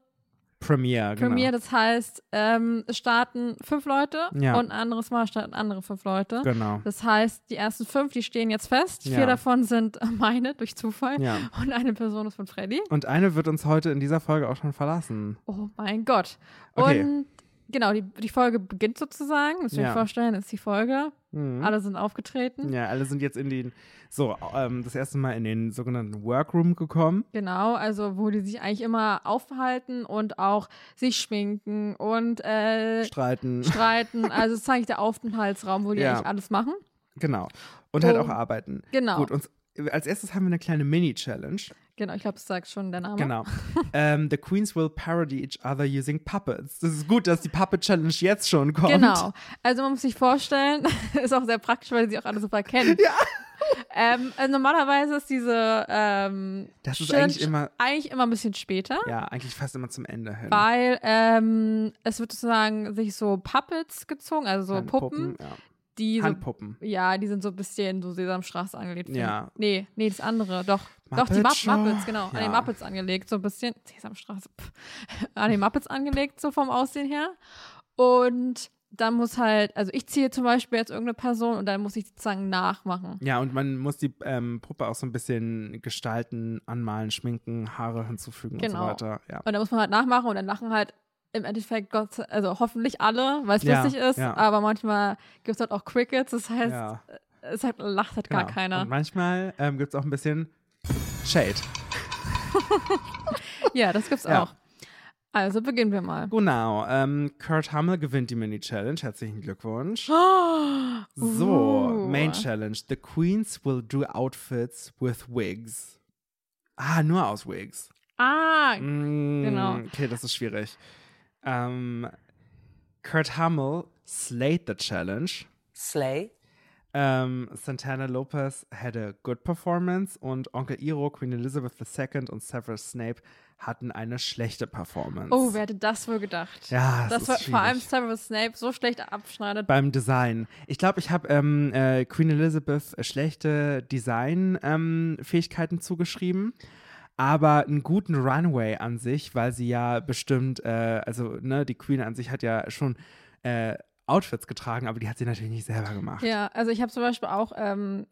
Premiere, genau. Premiere, das heißt, ähm, es starten fünf Leute ja. und ein anderes Mal starten andere fünf Leute. Genau. Das heißt, die ersten fünf, die stehen jetzt fest. Ja. Vier davon sind meine durch Zufall ja. und eine Person ist von Freddy. Und eine wird uns heute in dieser Folge auch schon verlassen. Oh mein Gott. Okay. Und genau, die, die Folge beginnt sozusagen. Muss ich mir vorstellen, ist die Folge. Mhm. Alle sind aufgetreten. Ja, alle sind jetzt in den, so, ähm, das erste Mal in den sogenannten Workroom gekommen. Genau, also wo die sich eigentlich immer aufhalten und auch sich schminken und äh, streiten. Streiten. Also das ist eigentlich der Aufenthaltsraum, wo die ja. eigentlich alles machen. Genau. Und oh. halt auch arbeiten. Genau. Gut, und als erstes haben wir eine kleine Mini-Challenge. Genau, ich glaube, das sagt schon der Name. Genau. um, ähm, the Queens will parody each other using puppets. Das ist gut, dass die Puppet Challenge jetzt schon kommt. Genau. Also man muss sich vorstellen, ist auch sehr praktisch, weil sie auch alle super kennen. Ja. ähm, also normalerweise ist diese ähm, Das ist eigentlich immer eigentlich immer ein bisschen später. Ja, eigentlich fast immer zum Ende hin. Weil ähm, es wird sozusagen sich so Puppets gezogen, also so Puppen, Puppen ja die Handpuppen. So, ja, die sind so ein bisschen so Sesamstraße angelegt. Ja. Nee, nee, das andere, doch. Muppet doch, die Mupp Muppets, genau. Ja. An den Muppets angelegt, so ein bisschen. Sesamstraße. Pff. An den Muppets angelegt, so vom Aussehen her. Und dann muss halt, also ich ziehe zum Beispiel jetzt irgendeine Person und dann muss ich sozusagen nachmachen. Ja, und man muss die ähm, Puppe auch so ein bisschen gestalten, anmalen, schminken, Haare hinzufügen genau. und so weiter. Ja. Und dann muss man halt nachmachen und dann lachen halt im Endeffekt, Gott, also hoffentlich alle, weil es ja, lustig ist, ja. aber manchmal gibt es halt auch Crickets, das heißt, ja. es halt, lacht halt genau. gar keiner. Und manchmal ähm, gibt es auch ein bisschen Shade. ja, das gibt's auch. Also beginnen wir mal. Genau. Ähm, Kurt Hummel gewinnt die Mini-Challenge. Herzlichen Glückwunsch. Oh, so, uh. Main Challenge. The Queens will do outfits with wigs. Ah, nur aus Wigs. Ah, mm, genau. Okay, das ist schwierig. Um, Kurt Hummel slayed the challenge. Slay? ähm, Santana Lopez had a good performance und Onkel Iro, Queen Elizabeth II und Severus Snape hatten eine schlechte Performance. Oh, wer hätte das wohl gedacht? ja, das ist war vor allem schwierig. Severus Snape so schlecht abschneidet. beim Design. Ich glaube, ich habe ähm, äh, Queen Elizabeth schlechte Design-Fähigkeiten zugeschrieben. Aber einen guten Runway an sich, weil sie ja bestimmt, äh, also ne, die Queen an sich hat ja schon äh, Outfits getragen, aber die hat sie natürlich nicht selber gemacht. Ja, also ich habe zum Beispiel auch ähm,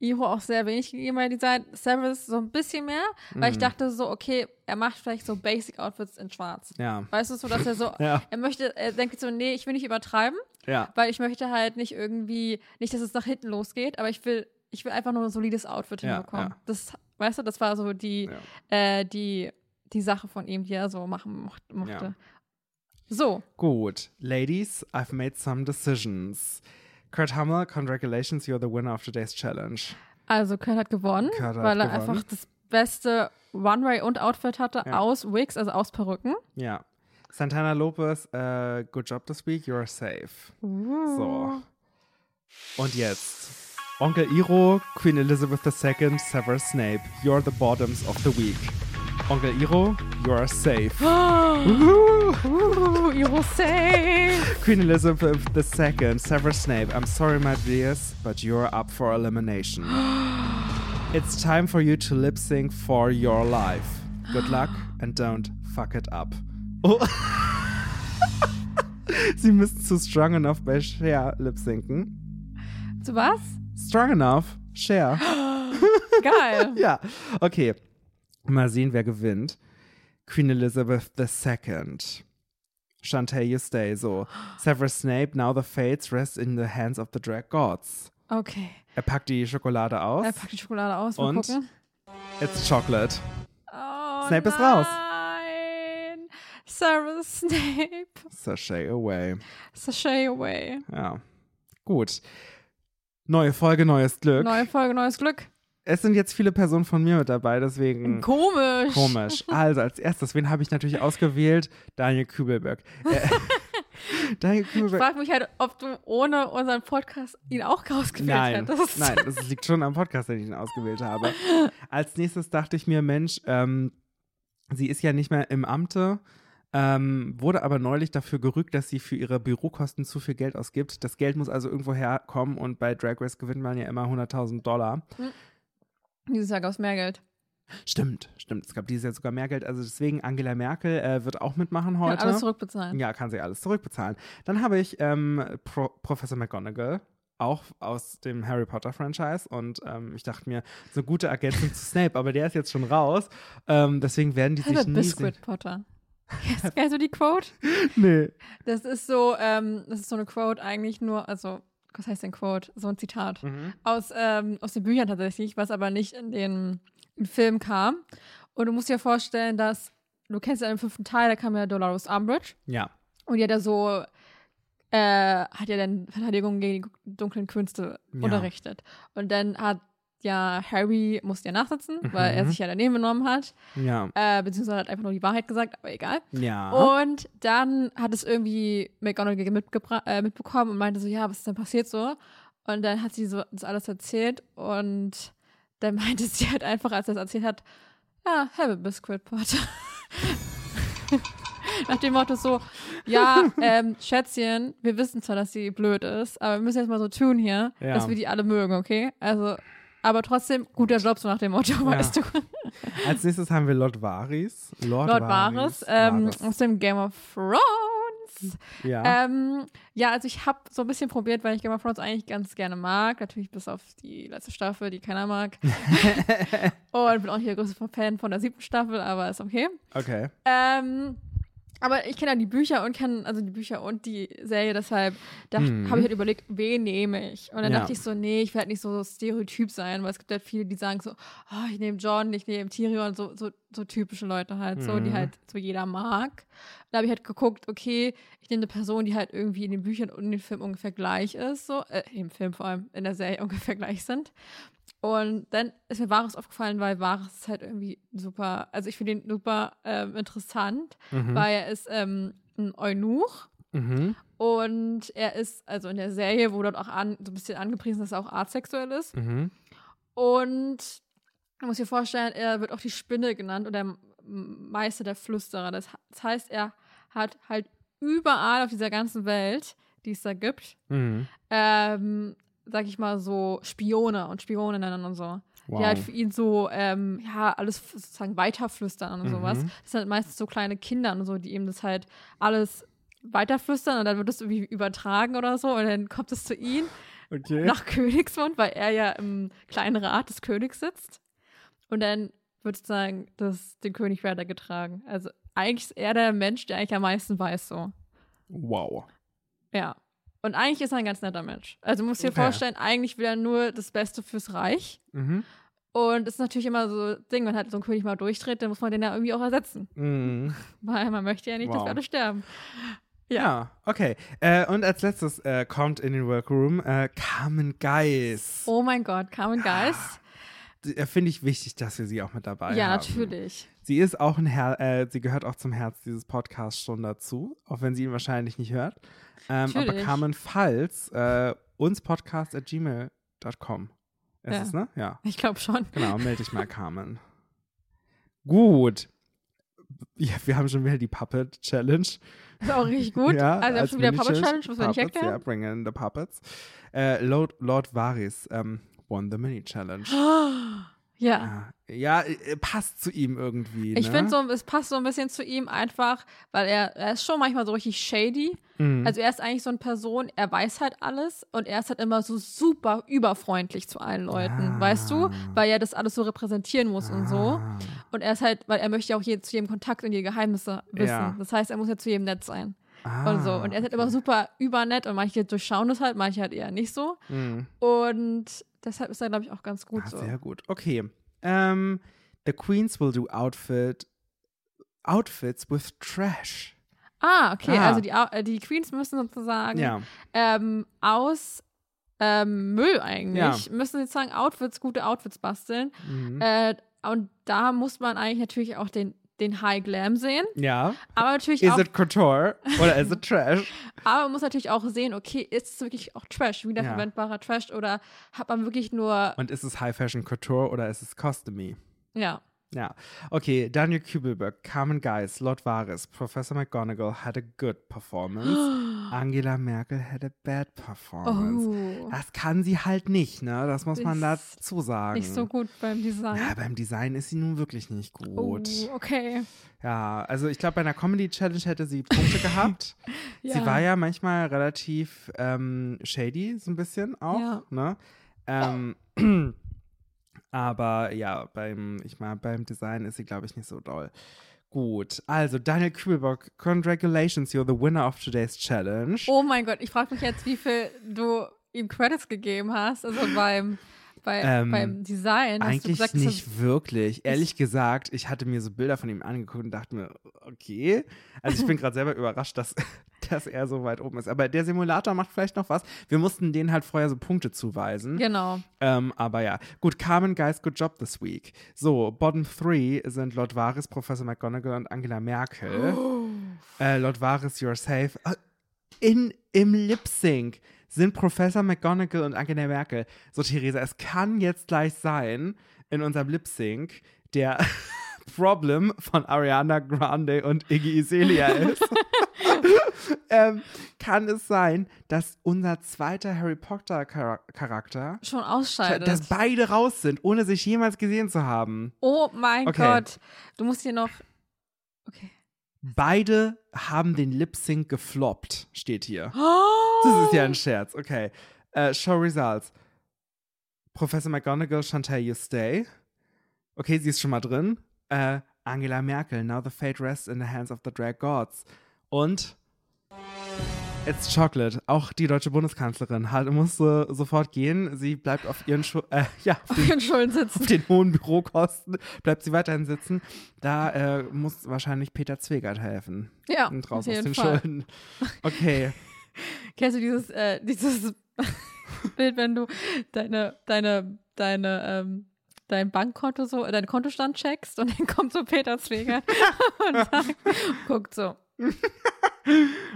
Iro auch sehr wenig gegeben bei Design. Severus so ein bisschen mehr, weil ich Mhm. dachte so, okay, er macht vielleicht so Basic Outfits in Schwarz. Ja. Weißt du, so dass er so, Ja. er möchte, er denkt so, nee, ich will nicht übertreiben, Ja. weil ich möchte halt nicht irgendwie, nicht, dass es nach hinten losgeht, aber ich will, ich will einfach nur ein solides Outfit Ja, hinbekommen. ja. Das, weißt du, das war so die, äh, die, die Sache von ihm, die er so machen mocht, mochte. Ja. So, Gut. Ladies, I've made some decisions. Kurt Hummel, congratulations, you're the winner of today's challenge. also Kurt hat gewonnen, Kurt hat weil er gewonnen. einfach das beste Runway und Outfit hatte Ja. aus Wigs, also aus Perücken. Ja. Santana Lopez, äh, good job this week, you're safe. So. Und jetzt. Onkel Iro, Queen Elizabeth II, Severus Snape. You're the bottoms of the week. Onkel Iro, you're safe. Woohoo! Uh, Iro safe. Queen Elizabeth II, Severus Snape. I'm sorry, my dears, but you're up for elimination. it's time for you to lip sync for your life. Good luck and don't fuck it up. Oh. Sie müssen zu Strong Enough bei Cher lip synken. Zu was? Strong Enough, Cher. Geil. ja, okay. Mal sehen, wer gewinnt. Queen Elizabeth II. Shantae, you stay. So. Severus Snape, now the fates rest in the hands of the drag gods. Okay. Er packt die Schokolade aus. Er packt die Schokolade aus. Und? gucken. It's chocolate. Oh, Snape ist raus. Nein. Severus Snape. Sashay away. Sashay away. Ja. Gut. Neue Folge, neues Glück. Neue Folge, neues Glück. Es sind jetzt viele Personen von mir mit dabei, deswegen. Komisch. Komisch. Also, als erstes, wen habe ich natürlich ausgewählt? Daniel Kübelberg. Äh, Daniel Ich Kübelberg. frage mich halt, ob du ohne unseren Podcast ihn auch ausgewählt Nein, hättest. nein, das liegt schon am Podcast, den ich ihn ausgewählt habe. Als nächstes dachte ich mir, Mensch, ähm, sie ist ja nicht mehr im Amte, ähm, wurde aber neulich dafür gerügt, dass sie für ihre Bürokosten zu viel Geld ausgibt. Das Geld muss also irgendwo herkommen und bei Drag Race gewinnt man ja immer 100.000 Dollar. Dieses Jahr gab es mehr Geld. Stimmt, stimmt. Es gab dieses Jahr sogar mehr Geld. Also deswegen, Angela Merkel äh, wird auch mitmachen Kann heute. alles zurückbezahlen. Ja, kann sie alles zurückbezahlen. Dann habe ich ähm, Pro Professor McGonagall, auch aus dem Harry Potter Franchise. Und ähm, ich dachte mir, so eine gute Ergänzung zu Snape, aber der ist jetzt schon raus. Ähm, deswegen werden die sich Halbe nie Biscuit Potter. Kennst, kennst du die Quote? Nee. Das ist so, ähm, das ist so eine Quote eigentlich nur, also, was heißt denn Quote? So ein Zitat. Mhm. Aus, ähm, aus den Büchern tatsächlich, was aber nicht in den Film kam. Und du musst dir vorstellen, dass, du kennst ja im fünften Teil, da kam ja Dolores Umbridge. Ja. Und die hat ja so, äh, hat ja dann Verteidigung gegen die dunklen Künste Ja. unterrichtet. Und dann hat ja Harry, musste ja nachsitzen, weil er Mhm. sich ja daneben genommen hat. Ja. Äh, beziehungsweise hat einfach nur die Wahrheit gesagt, aber egal. Ja. Und dann hat es irgendwie McGonagall äh, mitbekommen und meinte so, ja, was ist denn passiert so? Und dann hat sie so das alles erzählt und dann meinte sie halt einfach, als er das erzählt hat, ja, have a biscuit Potter. Nach dem Motto so, ja, ähm, Schätzchen, wir wissen zwar, dass sie blöd ist, aber wir müssen jetzt mal so tun hier, Ja. dass wir die alle mögen, okay? Also, aber trotzdem, guter Job, so nach dem Motto, weißt du. Als nächstes haben wir Lord Varys. Lord, Lord Varys, ähm, Varys. aus dem Game of Thrones. Ja. Ähm, ja, also ich habe so ein bisschen probiert, weil ich Game of Thrones eigentlich ganz gerne mag. Natürlich bis auf die letzte Staffel, die keiner mag. Und bin auch nicht der größte Fan von der siebten Staffel, aber ist okay. okay. Ähm, aber ich kenne ja die Bücher und kenne, also die Bücher und die Serie, deshalb Mhm. habe ich halt überlegt, wen nehme ich? Und dann Ja. dachte ich so, nee, ich werde nicht so stereotyp sein, weil es gibt halt viele, die sagen so, oh, ich nehme John, ich nehme Tyrion, so, so, so typische Leute halt, so, die Mhm. halt so jeder mag. Da habe ich halt geguckt, okay, ich nehme eine Person, die halt irgendwie in den Büchern und in den Filmen ungefähr gleich ist, so, äh, im Film vor allem, in der Serie ungefähr gleich sind. Und dann ist mir Varys aufgefallen, weil Varys ist halt irgendwie super, also ich finde ihn super ähm, interessant, Mhm. weil er ist ähm, ein Eunuch Mhm. Und er ist, also in der Serie wurde dort auch an, so ein bisschen angepriesen, dass er auch asexuell ist. Mhm. Und man muss sich vorstellen, er wird auch die Spinne genannt oder Meister der Flüsterer. Das, das heißt, er hat halt überall auf dieser ganzen Welt, die es da gibt, Mhm. ähm, sag ich mal so, Spione und Spioninnen und so. Wow. Die halt für ihn so, ähm, ja, alles sozusagen weiterflüstern und Mhm. sowas. Das sind halt meistens so kleine Kinder und so, die ihm das halt alles weiterflüstern und dann wird es irgendwie übertragen oder so und dann kommt es zu ihm okay. nach Königsmund, weil er ja im kleinen Rat des Königs sitzt. Und dann wird sozusagen das dem König weitergetragen. Also eigentlich ist er der Mensch, der eigentlich am meisten weiß so. Wow. Ja. Und eigentlich ist er ein ganz netter Mensch. Also du musst dir Okay. vorstellen, eigentlich will er nur das Beste fürs Reich. Mhm. Und es ist natürlich immer so ein Ding, wenn halt so ein König mal durchdreht, dann muss man den ja irgendwie auch ersetzen. Mhm. Weil man möchte ja nicht, dass Wow. wir alle sterben. Ja, okay. Äh, und als letztes äh, kommt in den Workroom äh, Carmen Geis. Oh mein Gott, Carmen Geist. Äh, Finde ich wichtig, dass wir sie auch mit dabei ja, haben. natürlich. Sie ist auch ein Her äh, sie gehört auch zum Herz dieses Podcasts schon dazu, auch wenn sie ihn wahrscheinlich nicht hört. Ähm, aber. Carmen Falls, äh, uns podcast at gmail.com. Ist Ja. es, ne? Ja. Ich glaube schon. Genau, melde dich mal, Carmen. Gut. Ja, wir haben schon wieder die Puppet Challenge. Ist auch richtig gut. Ja, also, als schon wieder Puppet. Challenge, muss man nicht erklären. Ja, bring in the Puppets. Äh, Lord, Lord Varys ähm, won the Mini-Challenge. Ja. Ja, ja äh, passt zu ihm irgendwie. Ich ne? finde so, es passt so ein bisschen zu ihm einfach, weil er, er ist schon manchmal so richtig shady. Mhm. Also er ist eigentlich so eine Person, er weiß halt alles und er ist halt immer so super überfreundlich zu allen Leuten, Ah. weißt du? Weil er das alles so repräsentieren muss und so. Ah. Und er ist halt, weil er möchte ja auch je, zu jedem Kontakt und die Geheimnisse wissen. Ja. Das heißt, er muss ja zu jedem nett sein. Ah, und so. Und er ist halt immer super übernett und manche durchschauen das halt, manche halt eher nicht so. Mhm. Und deshalb ist er, glaube ich, auch ganz gut Ah, so. Sehr gut. Okay. Ähm, the Queens will do outfit outfits with trash. Ah, okay. Ah. Also die, äh, die Queens müssen sozusagen Ja. ähm, aus ähm, Müll eigentlich, Ja. müssen sozusagen Outfits, gute Outfits basteln. Mhm. Äh, und da muss man eigentlich natürlich auch den, den High Glam sehen. ja. Aber natürlich Is auch, it couture oder is it trash? aber man muss natürlich auch sehen, okay, ist es wirklich auch Trash, wiederverwendbarer Trash oder hat man wirklich nur, Und ist es High Fashion Couture oder ist es Costumey? ja. Ja. Okay, Daniel Kübelberg, Carmen Geis, Lord Varys, Professor McGonagall had a good performance. Angela Merkel had a bad performance. Oh, Das kann sie halt nicht, ne? Das muss man Ist dazu sagen. nicht so gut beim Design. Ja, beim Design ist sie nun wirklich nicht gut. Oh, okay. Ja, also ich glaube, bei einer Comedy-Challenge hätte sie Punkte gehabt. Sie Ja. war ja manchmal relativ ähm, shady, so ein bisschen auch. Ja. Ne? Ähm, aber ja, beim, ich meine, beim Design ist sie, glaube ich, nicht so doll. Gut, also Daniel Kübelbock, congratulations, you're the winner of today's challenge. Oh mein Gott, ich frage mich jetzt, wie viel du ihm Credits gegeben hast, also beim, bei, Ähm, beim Design. Hast du Eigentlich gesagt, nicht wirklich. Ehrlich gesagt, ich hatte mir so Bilder von ihm angeguckt und dachte mir, okay. Also ich bin gerade selber überrascht, dass, dass er so weit oben ist. Aber der Simulator macht vielleicht noch was. Wir mussten denen halt vorher so Punkte zuweisen. Genau. Ähm, aber ja. Gut, Carmen, guys, good job this week. So, bottom three sind Lord Varys, Professor McGonagall und Angela Merkel. Äh, Lord Varys, you're safe. Äh, In, Im Lip Sync sind Professor McGonagall und Angela Merkel. So, Theresa, es kann jetzt gleich sein, in unserem Lip Sync, der Problem von Ariana Grande und Iggy Azalea ist. ähm, kann es sein, dass unser zweiter Harry Potter Char Charakter, Schon ausscheidet. dass beide raus sind, ohne sich jemals gesehen zu haben? oh mein Okay. Gott. Du musst hier noch. Okay. Beide haben den Lip Sync gefloppt, steht hier. Das ist ja ein Scherz. Okay. Äh, show Results. Professor McGonagall, Chantal, you stay. Okay, sie ist schon mal drin. Äh, Angela Merkel, now the fate rests in the hands of the drag gods. Und It's Chocolate. Auch die deutsche Bundeskanzlerin halt, musste sofort gehen. Sie bleibt auf ihren Schu äh, ja, auf Auf den, den Schulden sitzen. auf den hohen Bürokosten, bleibt sie weiterhin sitzen. Da äh, muss wahrscheinlich Peter Zwegert helfen. Ja, Und auf raus aus den Fall. Schulden. Okay. Kennst du dieses, äh, dieses Bild, wenn du deine, deine, deine, ähm, dein Bankkonto so, deinen Kontostand checkst und dann kommt so Peter Zwegert und sagt, guckt so.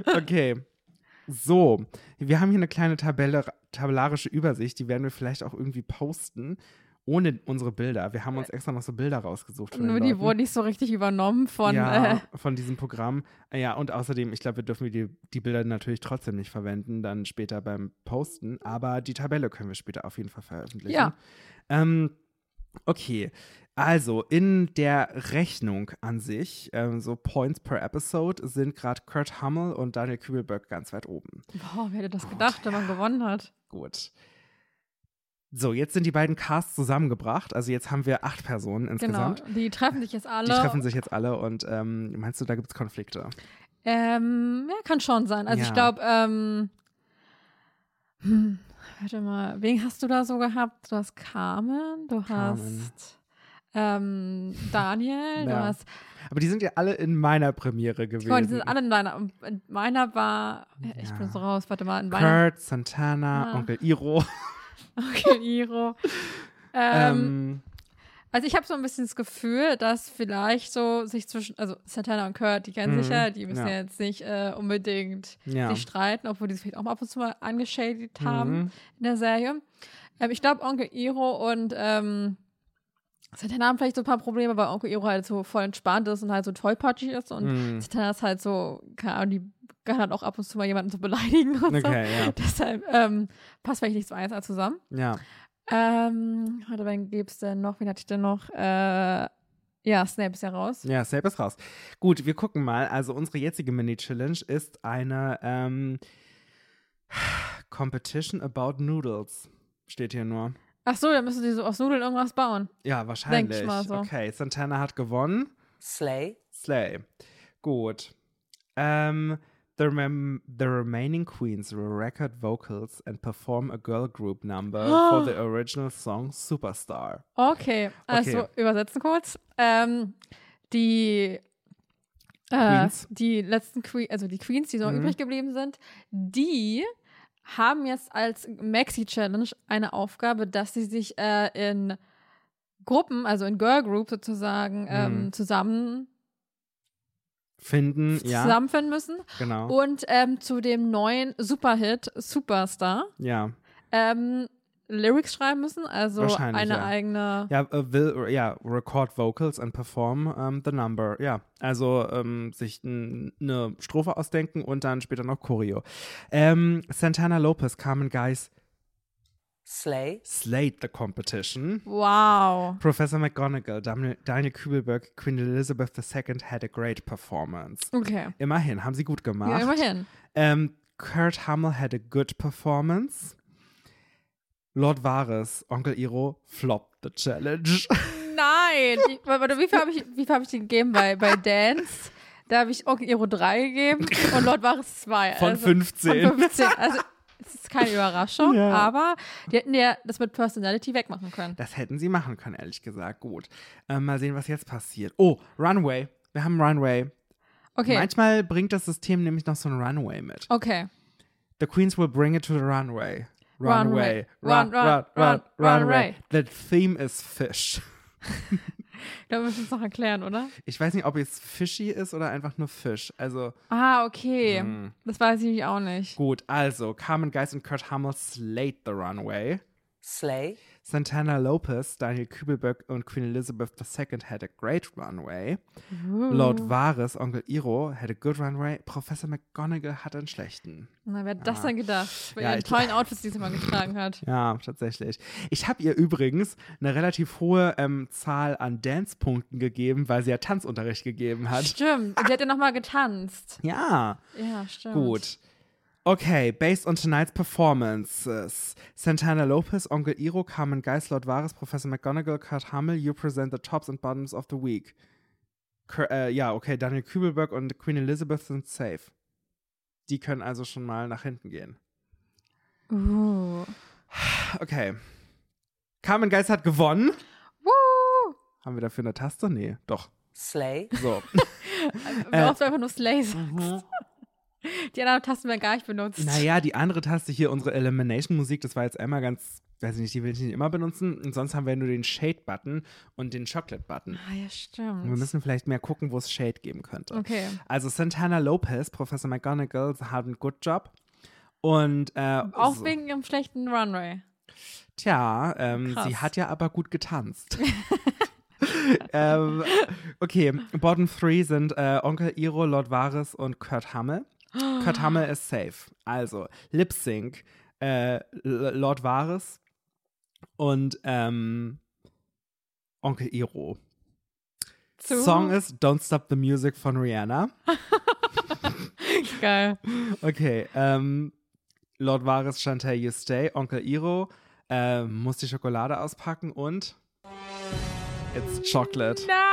Okay. So, wir haben hier eine kleine Tabelle, tabellarische Übersicht, die werden wir vielleicht auch irgendwie posten, ohne unsere Bilder. Wir haben uns extra noch so Bilder rausgesucht. Nur die wurden nicht so richtig übernommen von. ja, Äh, von diesem Programm. Ja, und außerdem, ich glaube, wir dürfen die, die Bilder natürlich trotzdem nicht verwenden, dann später beim Posten, aber die Tabelle können wir später auf jeden Fall veröffentlichen. Ja. Ähm, okay, also in der Rechnung an sich, ähm, so Points per Episode, sind gerade Kurt Hummel und Daniel Kübelberg ganz weit oben. boah, wer hätte das gedacht, wenn man gewonnen hat? Gut. So, jetzt sind die beiden Casts zusammengebracht. Also jetzt haben wir acht Personen Genau. insgesamt. Die treffen sich jetzt alle. Die treffen sich jetzt alle und ähm, meinst du, da gibt es Konflikte? Ähm, ja, kann schon sein. Also Ja. ich glaube, ähm, hm, warte mal, wen hast du da so gehabt? Du hast Carmen, du Carmen. hast ähm, Daniel, du Ja. hast, Aber die sind ja alle in meiner Premiere gewesen. mal, die sind alle in deiner, und in meiner war, ich Ja. bin so raus, warte mal, in meiner, Kurt, Santana, Ah. Onkel Iro. okay, Iro. Ähm, Ähm, Also ich habe so ein bisschen das Gefühl, dass vielleicht so sich zwischen, also Santana und Kurt, die kennen sich Mhm, ja, die müssen ja. jetzt nicht äh, unbedingt ja. sich streiten, obwohl die sich vielleicht auch mal ab und zu mal angeschädigt haben Mhm. in der Serie. Ähm, ich glaube, Onkel Iro und ähm, Santana haben vielleicht so ein paar Probleme, weil Onkel Iro halt so voll entspannt ist und halt so tollpatschig ist und Mhm. Santana ist halt so, keine Ahnung, die kann halt auch ab und zu mal jemanden so beleidigen und so. Okay, ja. Deshalb ähm, passt vielleicht nicht so eins zusammen. Ja. Ähm, warte, wen gibt's denn noch? Wen hatte ich denn noch? Äh, ja, Snape ist ja raus. Ja, Snape ist raus. Gut, wir gucken mal. Also unsere jetzige Mini-Challenge ist eine ähm, Competition about Noodles. Steht hier nur. Ach so, dann müssen sie so aus Nudeln irgendwas bauen. Ja, wahrscheinlich. ich mal so. Okay, Santana hat gewonnen. Slay, Slay. Gut. Ähm, the, rem the remaining queens will record vocals and perform a girl group number for the original song Superstar. Okay, also Okay. übersetzen kurz. Ähm, die äh, die letzten Queens, also die Queens, die so Mhm. übrig geblieben sind, die haben jetzt als Maxi-Challenge eine Aufgabe, dass sie sich äh, in Gruppen, also in Girl Group sozusagen, ähm, Mhm. zusammen Finden, ja, zusammenfinden müssen genau. und ähm, zu dem neuen Superhit Superstar Ja, ähm, Lyrics schreiben müssen, also eine ja. eigene. ja, äh, will, ja, record vocals and perform um, the number. Ja, also ähm, sich eine Strophe ausdenken und dann später noch Choreo. Ähm, Santana Lopez, Carmen Geis, slay, slayed the competition. Wow. Professor McGonagall, Daniel, Daniel Kübelberg, Queen Elizabeth II had a great performance. Okay. Immerhin, haben sie gut gemacht. Ja, immerhin. Ähm, Kurt Hummel had a good performance. Lord Varys, Onkel Iro, flopped the challenge. Nein! Ich, warte, wie viel habe ich, wie viel hab ich den gegeben bei, bei Dance? Da habe ich Onkel Iro 3 gegeben und Lord Varys 2. Von also, 15. Von 15. Also, es ist keine Überraschung, Ja. aber die hätten ja das mit Personality wegmachen können. Das hätten sie machen können, ehrlich gesagt. Gut. Ähm, mal sehen, was jetzt passiert. Oh, Runway. Wir haben Runway. Okay. Manchmal bringt das System nämlich noch so ein Runway mit. Okay. The Queens will bring it to the runway. Runway. Run, Run, run, run, run, run, runway. runway. The theme is fish. Da müssen wir es noch erklären, oder? Ich weiß nicht, ob es fishy ist oder einfach nur Fisch. Also, Ah, okay. Mm. Das weiß ich nämlich auch nicht. gut. Also, Carmen Geist und Kurt Hummel slayed the runway. slay, Santana Lopez, Daniel Kübelberg und Queen Elizabeth II had a great runway. Lord Varys, Onkel Iro, had a good runway. Professor McGonagall hat einen schlechten. Na, wer hat das denn gedacht? Bei Ja, ihren tollen Outfits, die sie mal getragen hat. Ja, tatsächlich. Ich habe ihr übrigens eine relativ hohe ähm, Zahl an Dance-Punkten gegeben, weil sie ja Tanzunterricht gegeben hat. Stimmt. Und sie hat ja nochmal getanzt. Ja, Ja, stimmt. gut. Okay, based on tonight's performances, Santana Lopez, Onkel Iro, Carmen Geis, Lord Varys, Professor McGonagall, Kurt Hummel, you present the tops and bottoms of the week. Kur äh, ja, okay, Daniel Kübelberg und Queen Elizabeth sind safe. Die können also schon mal nach hinten gehen. Uh. Okay. Carmen Geis hat gewonnen. Woo! Haben wir dafür eine Taste? Nee, doch. slay, So. Wie Äh. du einfach nur Slay sagst. Die anderen Tasten werden gar nicht benutzt. naja, die andere Taste hier, unsere Elimination-Musik, das war jetzt einmal ganz weiß ich nicht, die will ich nicht immer benutzen. Und sonst haben wir nur den Shade-Button und den Chocolate-Button. Ah, ja, stimmt. Wir müssen vielleicht mehr gucken, wo es Shade geben könnte. Okay. Also Santana Lopez, Professor McGonagall, haben einen Good Job. Und äh, Auch so, wegen ihrem schlechten Runway. tja, ähm, sie hat ja aber gut getanzt. ähm, okay, Bottom Three sind äh, Onkel Iro, Lord Varys und Kurt Hammel. Kurt Hammel ist safe. Also, Lip Sync, äh, Lord Varys und ähm, Onkel Iro. Zu- Song ist Don't Stop the Music von Rihanna. Geil. Okay, ähm, Lord Varys, Chantal, You Stay. Onkel Iro äh, muss die Schokolade auspacken und It's Chocolate. Nein!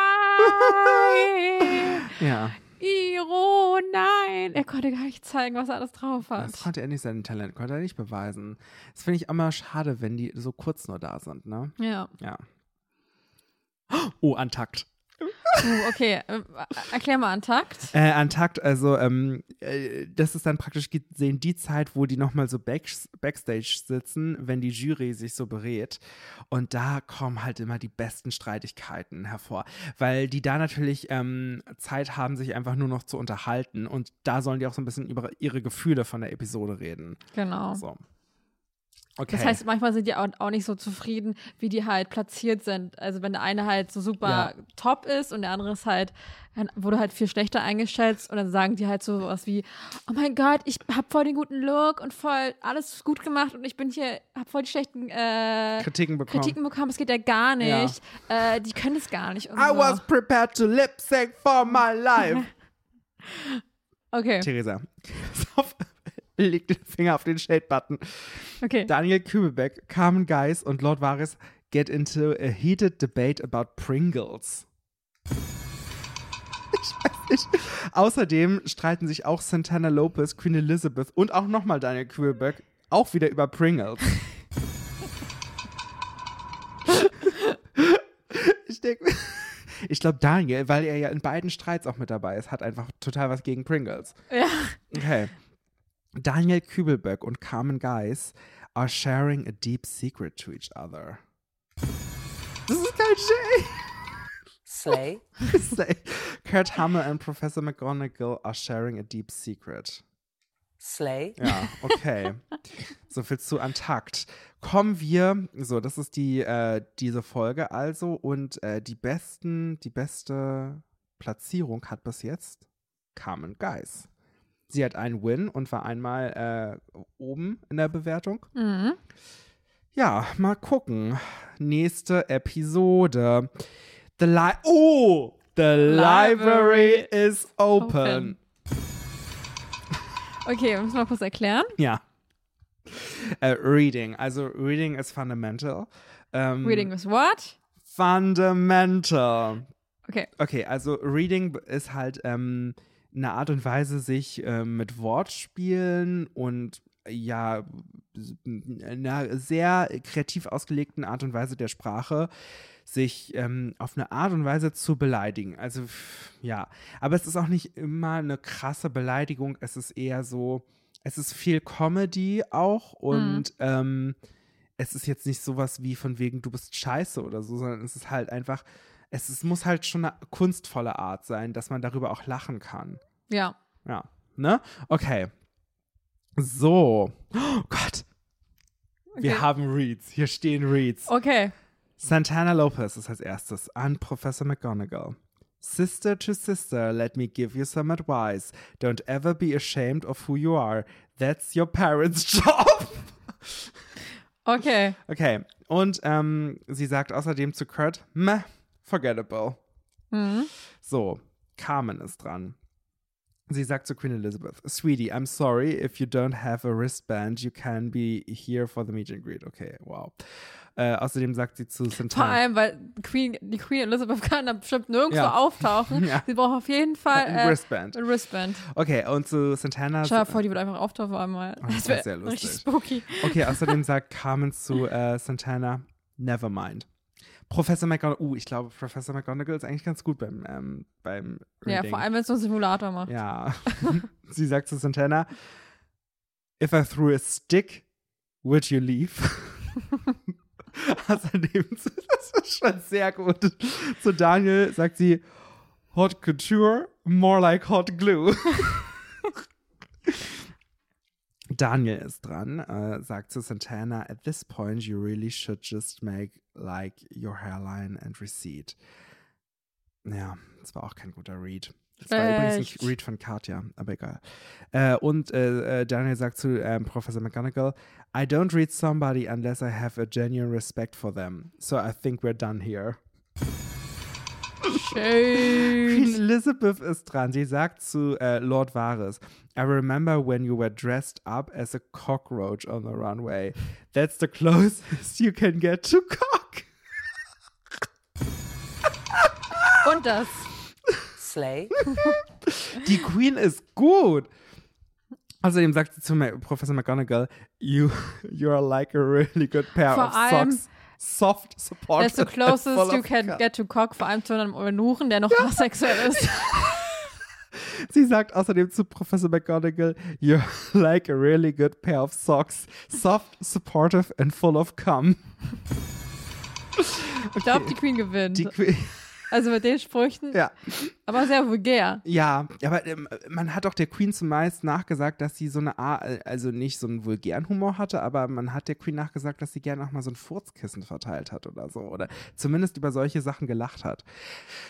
Ja, Iro, nein! Er konnte gar nicht zeigen, was er alles drauf hat. das konnte er nicht sein Talent, konnte er nicht beweisen. Das finde ich immer schade, wenn die so kurz nur da sind, ne? Ja. Ja. Oh, Antakt. Uh, okay, äh, erklär mal Antakt. Äh, Antakt, also ähm, äh, das ist dann praktisch gesehen die Zeit, wo die nochmal so back, Backstage sitzen, wenn die Jury sich so berät. Und da kommen halt immer die besten Streitigkeiten hervor, weil die da natürlich ähm, Zeit haben, sich einfach nur noch zu unterhalten. Und da sollen die auch so ein bisschen über ihre Gefühle von der Episode reden. Genau. So. Okay. Das heißt, manchmal sind die auch, nicht so zufrieden, wie die halt platziert sind. Also wenn der eine halt so super Ja. top ist und der andere ist halt, wurde halt viel schlechter eingeschätzt und dann sagen die halt so was wie, oh mein Gott, ich hab voll den guten Look und voll alles gut gemacht und ich bin hier, hab voll die schlechten äh, Kritiken bekommen. Kritiken bekommen, es geht ja gar nicht. Äh, die können es gar nicht. I so. was prepared to lip sync for my life. Okay, Theresa, pass auf, leg den Finger auf den Shade-Button. okay. Daniel Kübelbeck, Carmen Geis und Lord Varys get into a heated debate about Pringles. Ich weiß nicht. Außerdem streiten sich auch Santana Lopez, Queen Elizabeth und auch nochmal Daniel Kübelbeck auch wieder über Pringles. ich denke, ich glaube Daniel, weil er ja in beiden Streits auch mit dabei ist, hat einfach total was gegen Pringles. Ja. Okay. Daniel Kübelböck und Carmen Geis are sharing a deep secret to each other. Das ist kein Slay, Shay. Kurt Hammel and Professor McGonagall are sharing a deep secret. slay, Ja, okay. so viel zu Antakt. Kommen wir, so, das ist die, äh, diese Folge also und äh, die besten, die beste Platzierung hat bis jetzt Carmen Geis. Sie hat einen Win und war einmal äh, oben in der Bewertung. Mhm. Ja, mal gucken. Nächste Episode. The Li Oh! The library, Library is open. open. Okay, wir müssen mal kurz erklären. Ja. Äh, reading. Also Reading ist fundamental. Ähm, Reading is what? Fundamental. Okay. Okay, also Reading ist halt ähm, eine Art und Weise, sich ähm, mit Wortspielen und ja, einer sehr kreativ ausgelegten Art und Weise der Sprache sich ähm, auf eine Art und Weise zu beleidigen. Also ja, aber es ist auch nicht immer eine krasse Beleidigung. Es ist eher so, es ist viel Comedy auch und ähm, es ist jetzt nicht sowas wie von wegen, du bist scheiße oder so, sondern es ist halt einfach, es ist, muss halt schon eine kunstvolle Art sein, dass man darüber auch lachen kann. Ja. Ja, ne? Okay. So. Oh Gott. Wir Okay. haben Reads. Hier stehen Reads. Okay. Santana Lopez ist als erstes an Professor McGonagall. Sister to sister, let me give you some advice. Don't ever be ashamed of who you are. That's your parents' job. Okay. Okay. Und ähm, sie sagt außerdem zu Kurt, meh, forgettable. Mhm. So, Carmen ist dran. Sie sagt zu Queen Elizabeth, Sweetie, I'm sorry if you don't have a wristband, you can be here for the meet and greet. Okay, wow. Äh, außerdem sagt sie zu Vor Santana. allem, weil Queen, die Queen Elizabeth kann da bestimmt nirgendwo Ja. auftauchen. Ja. Sie braucht auf jeden Fall Ein äh, Wristband. ein Wristband. Okay, und zu Santana. Stell dir vor, die wird einfach auftauchen einmal. Oh, das Das wär wäre sehr lustig. richtig spooky. Okay, außerdem sagt Carmen zu äh, Santana, never mind. Professor McGonagall, uh, ich glaube, Professor McGonagall ist eigentlich ganz gut beim, ähm, beim Ja, Reading. vor allem, wenn es so einen Simulator macht. Ja. Sie sagt zu Santana, if I threw a stick, would you leave? Außerdem, das ist schon sehr gut. Zu Daniel sagt sie, Hot Couture, more like hot glue. Daniel ist dran, äh, sagt zu Santana, at this point you really should just make like your hairline and recede. Ja, das war auch kein guter Read. Das war übrigens Echt? ein Read von Katja, aber egal. Äh, und äh, äh, Daniel sagt zu ähm, Professor McGonagall, I don't read somebody unless I have a genuine respect for them. So I think we're done here. Queen Shade. Elizabeth ist dran. Sie sagt zu äh, Lord Varys, I remember when you were dressed up as a cockroach on the runway. That's the closest you can get to cock. Und das. Slay. Die Queen ist gut. Außerdem sagt sie zu Professor McGonagall, you, you are like a really good pair Vor of allem- socks. Soft, supportive, That's the closest you can cum." get to cock, vor allem zu einem Eunuchen, der noch asexuell ist. Sie sagt außerdem zu Professor McGonagall, you're like a really good pair of socks. Soft, supportive and full of cum. Ich glaube, die Queen gewinnt. Die Queen, also mit den Sprüchen, ja. aber sehr vulgär. Ja, aber ähm, man hat doch der Queen zumeist nachgesagt, dass sie so eine Art, also nicht so einen vulgären Humor hatte, aber man hat der Queen nachgesagt, dass sie gerne auch mal so ein Furzkissen verteilt hat oder so. Oder zumindest über solche Sachen gelacht hat.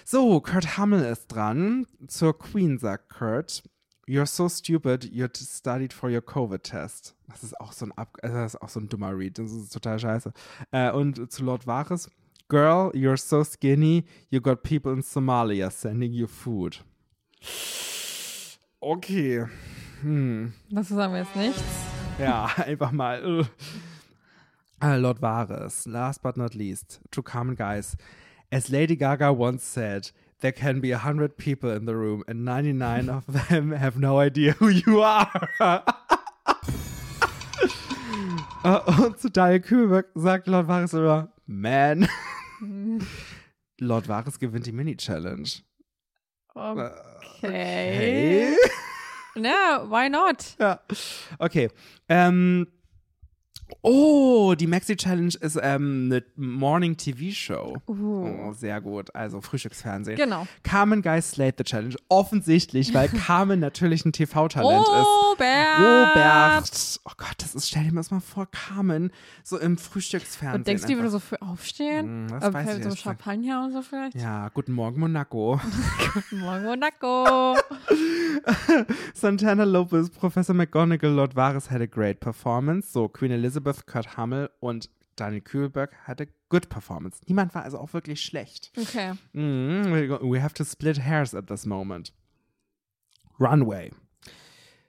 So, Kurt Hummel ist dran. Zur Queen sagt Kurt. You're so stupid, you studied for your Covid-Test. Das ist auch so ein Ab also das ist auch so ein dummer Read. Das ist total scheiße. Äh, und zu Lord Varys. Girl, you're so skinny, you got people in Somalia sending you food. Okay. Hm. Das sagen wir jetzt nichts. Ja, einfach mal. Uh. Lord Varys, last but not least, to common guys. As Lady Gaga once said, there can be a hundred people in the room and 99 of them have no idea who you are. Uh, und zu Daniel Kühlberg sagt Lord Varys immer, man. Lord Varys gewinnt die Mini-Challenge. Okay. Hey. Ja, why not? Ja. Okay. Ähm, oh, die Maxi Challenge ist ähm, eine Morning TV Show. Oh, sehr gut. Also Frühstücksfernsehen. Genau. Carmen Guy Slate the Challenge. Offensichtlich, weil Carmen natürlich ein TV-Talent ist. Robert! Robert. Oh Gott, das ist, stell dir das mal vor, Carmen, so im Frühstücksfernsehen. Und denkst du, die würde so früh aufstehen? Hm, das Aber weiß ich so gesagt. Champagner und so vielleicht? Ja, guten Morgen, Monaco. Guten Morgen, Monaco. Santana Lopez, Professor McGonagall, Lord Varys had a great performance. So, Queen Elizabeth, Kurt Hummel und Daniel Kühlberg had a good performance. Niemand war also auch wirklich schlecht. Okay. Mhm, we have to split hairs at this moment. Runway.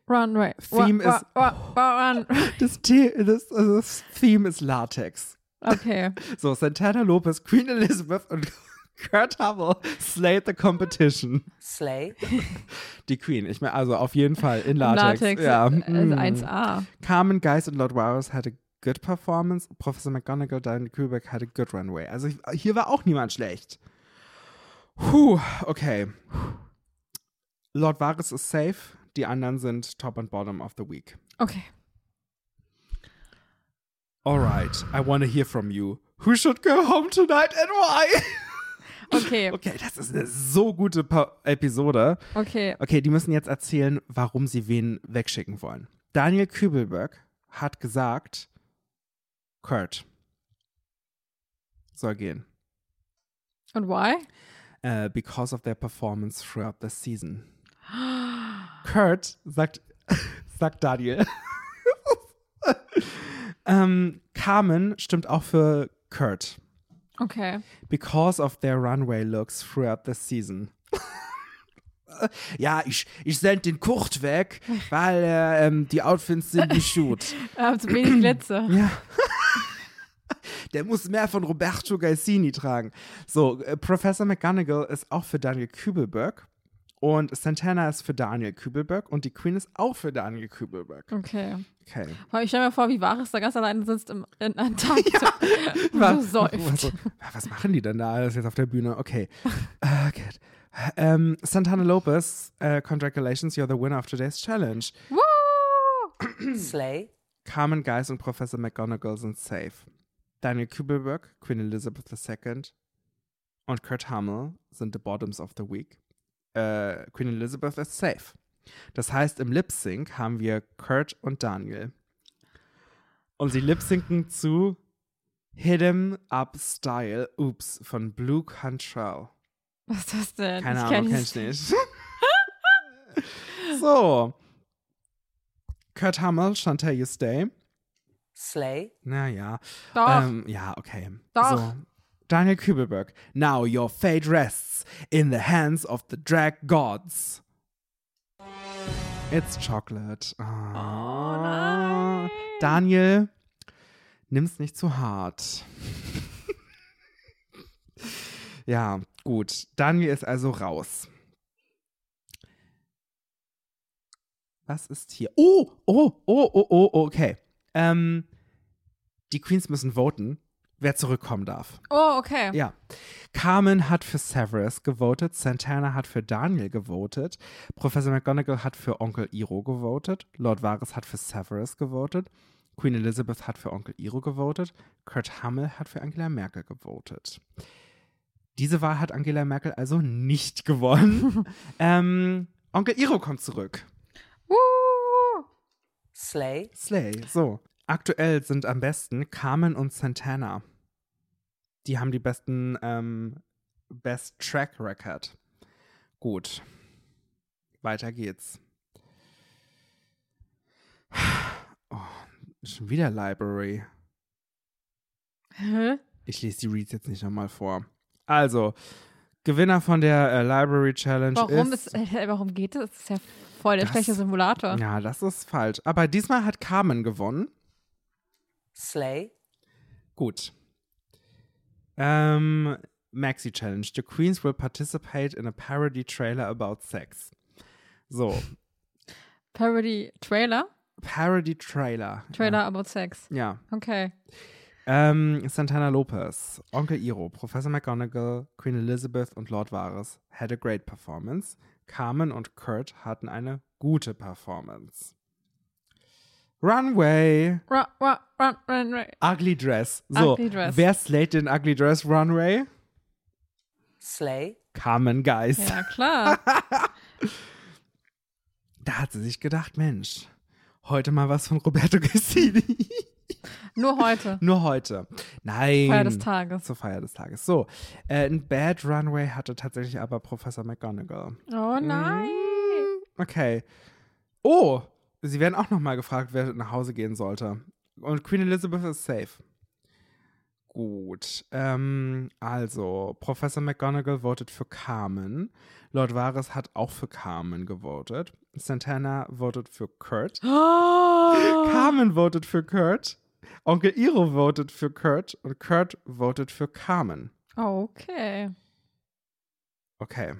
Runway. Theme Wa- is- wa- run. Das, The das, das Theme ist Latex. Okay. So, Santana Lopez, Queen Elizabeth und Kurt Hummel slayed the competition. Slay. Die Queen, ich meine, also auf jeden Fall in Latex. Latex. Ja. Also mm. 1A. Carmen Geist und Lord had a good performance. Professor McGonagall, Daniel had a good runway. Also hier war auch niemand schlecht. Puh, okay. Lord Varys ist safe. Die anderen sind top and bottom of the week. Okay. All right, I want to hear from you. Who should go home tonight and why? Okay. Okay, das ist eine so gute pa Episode. Okay. Okay, die müssen jetzt erzählen, warum sie wen wegschicken wollen. Daniel Kübelberg hat gesagt, Kurt soll gehen. Und why? Uh, because of their performance throughout the season. Kurt sagt, sagt Daniel. ähm, Carmen stimmt auch für Kurt. Okay. Because of their runway looks throughout the season. ja, ich, ich sende den Kurt weg, weil äh, ähm, die Outfits sind nicht gut. Ähm, zu wenig Glitzer. Ja. Der muss mehr von Roberto Gaisini tragen. So, äh, Professor McGonagall ist auch für Daniel Kübelberg. Und Santana ist für Daniel Kübelberg. Und die Queen ist auch für Daniel Kübelberg. Okay. Okay. Aber Ich stelle mir vor, wie Varys da ganz alleine sitzt im, in einem Tag und Was, so was, säuft. was machen die denn da alles jetzt auf der Bühne? Okay. Uh, good. Ähm, Santana Lopez, uh, congratulations, you're the winner of today's challenge. Woo! Slay. Carmen Geis und Professor McGonagall sind safe. Daniel Kübelberg, Queen Elizabeth II und Kurt Hummel sind the bottoms of the week. Äh, Queen Elizabeth ist safe. Das heißt, im Lip Sync haben wir Kurt und Daniel. Und sie lip synken zu Hit 'em Up Style, Oops, von Blue Control. Was ist das denn? Keine ich Ahnung, kenn ich nicht. so. Kurt Hummel, Chantal You Stay. Slay. Naja. Doch. Ähm, ja, okay. Doch. So. Daniel Kübelberg. Now your fate rests in the hands of the drag gods. It's chocolate. Oh, nein. Daniel, nimm's nicht zu hart. ja, gut. Daniel ist also raus. Was ist hier? Oh, oh, oh, oh, oh, okay. Ähm, die Queens müssen voten, wer zurückkommen darf. Oh, okay. Ja. Carmen hat für Severus gewotet, Santana hat für Daniel gewotet, Professor McGonagall hat für Onkel Iro gewotet, Lord Varys hat für Severus gewotet, Queen Elizabeth hat für Onkel Iro gewotet, Kurt Hummel hat für Angela Merkel gewotet. Diese Wahl hat Angela Merkel also nicht gewonnen. ähm, Onkel Iro kommt zurück. Woo. Slay. Slay. So. Aktuell sind am besten Carmen und Santana. Die haben die besten ähm, Best Track Record. Gut. Weiter geht's. Oh, schon wieder Library. Hä? Ich lese die Reads jetzt nicht nochmal vor. Also, Gewinner von der äh, Library Challenge Warum, ist. ist, äh, warum geht das? Das ist ja voll der Das- schlechte Simulator. ja, das ist falsch. Aber diesmal hat Carmen gewonnen. Slay. Gut. Ähm, Maxi Challenge. The Queens will participate in a parody trailer about sex. So, Parody Trailer? Parody Trailer. Trailer about Sex. Ja. Okay. Ähm, Santana Lopez, Onkel Iro, Professor McGonagall, Queen Elizabeth und Lord Varys had a great performance. Carmen und Kurt hatten eine gute Performance. Runway. Run, run, run, run, run. Ugly Dress. So, Ugly Dress. wer slayt den Ugly Dress Runway? Slay. Carmen Geist. Ja, klar. Da hat sie sich gedacht, Mensch, heute mal was von Roberto Cassini. Nur heute. Nur heute. Nein. Feier des Tages. Zur Feier des Tages. So, äh, ein Bad Runway hatte tatsächlich aber Professor McGonagall. Oh nein. Okay. Oh, sie werden auch nochmal gefragt, wer nach Hause gehen sollte. Und Queen Elizabeth ist safe. Gut. Ähm, also, Professor McGonagall votet für Carmen. Lord Varys hat auch für Carmen gewotet. Santana votet für Kurt. Oh. Carmen votet für Kurt. Onkel Iro votet für Kurt. Und Kurt votet für Carmen. Okay. Okay.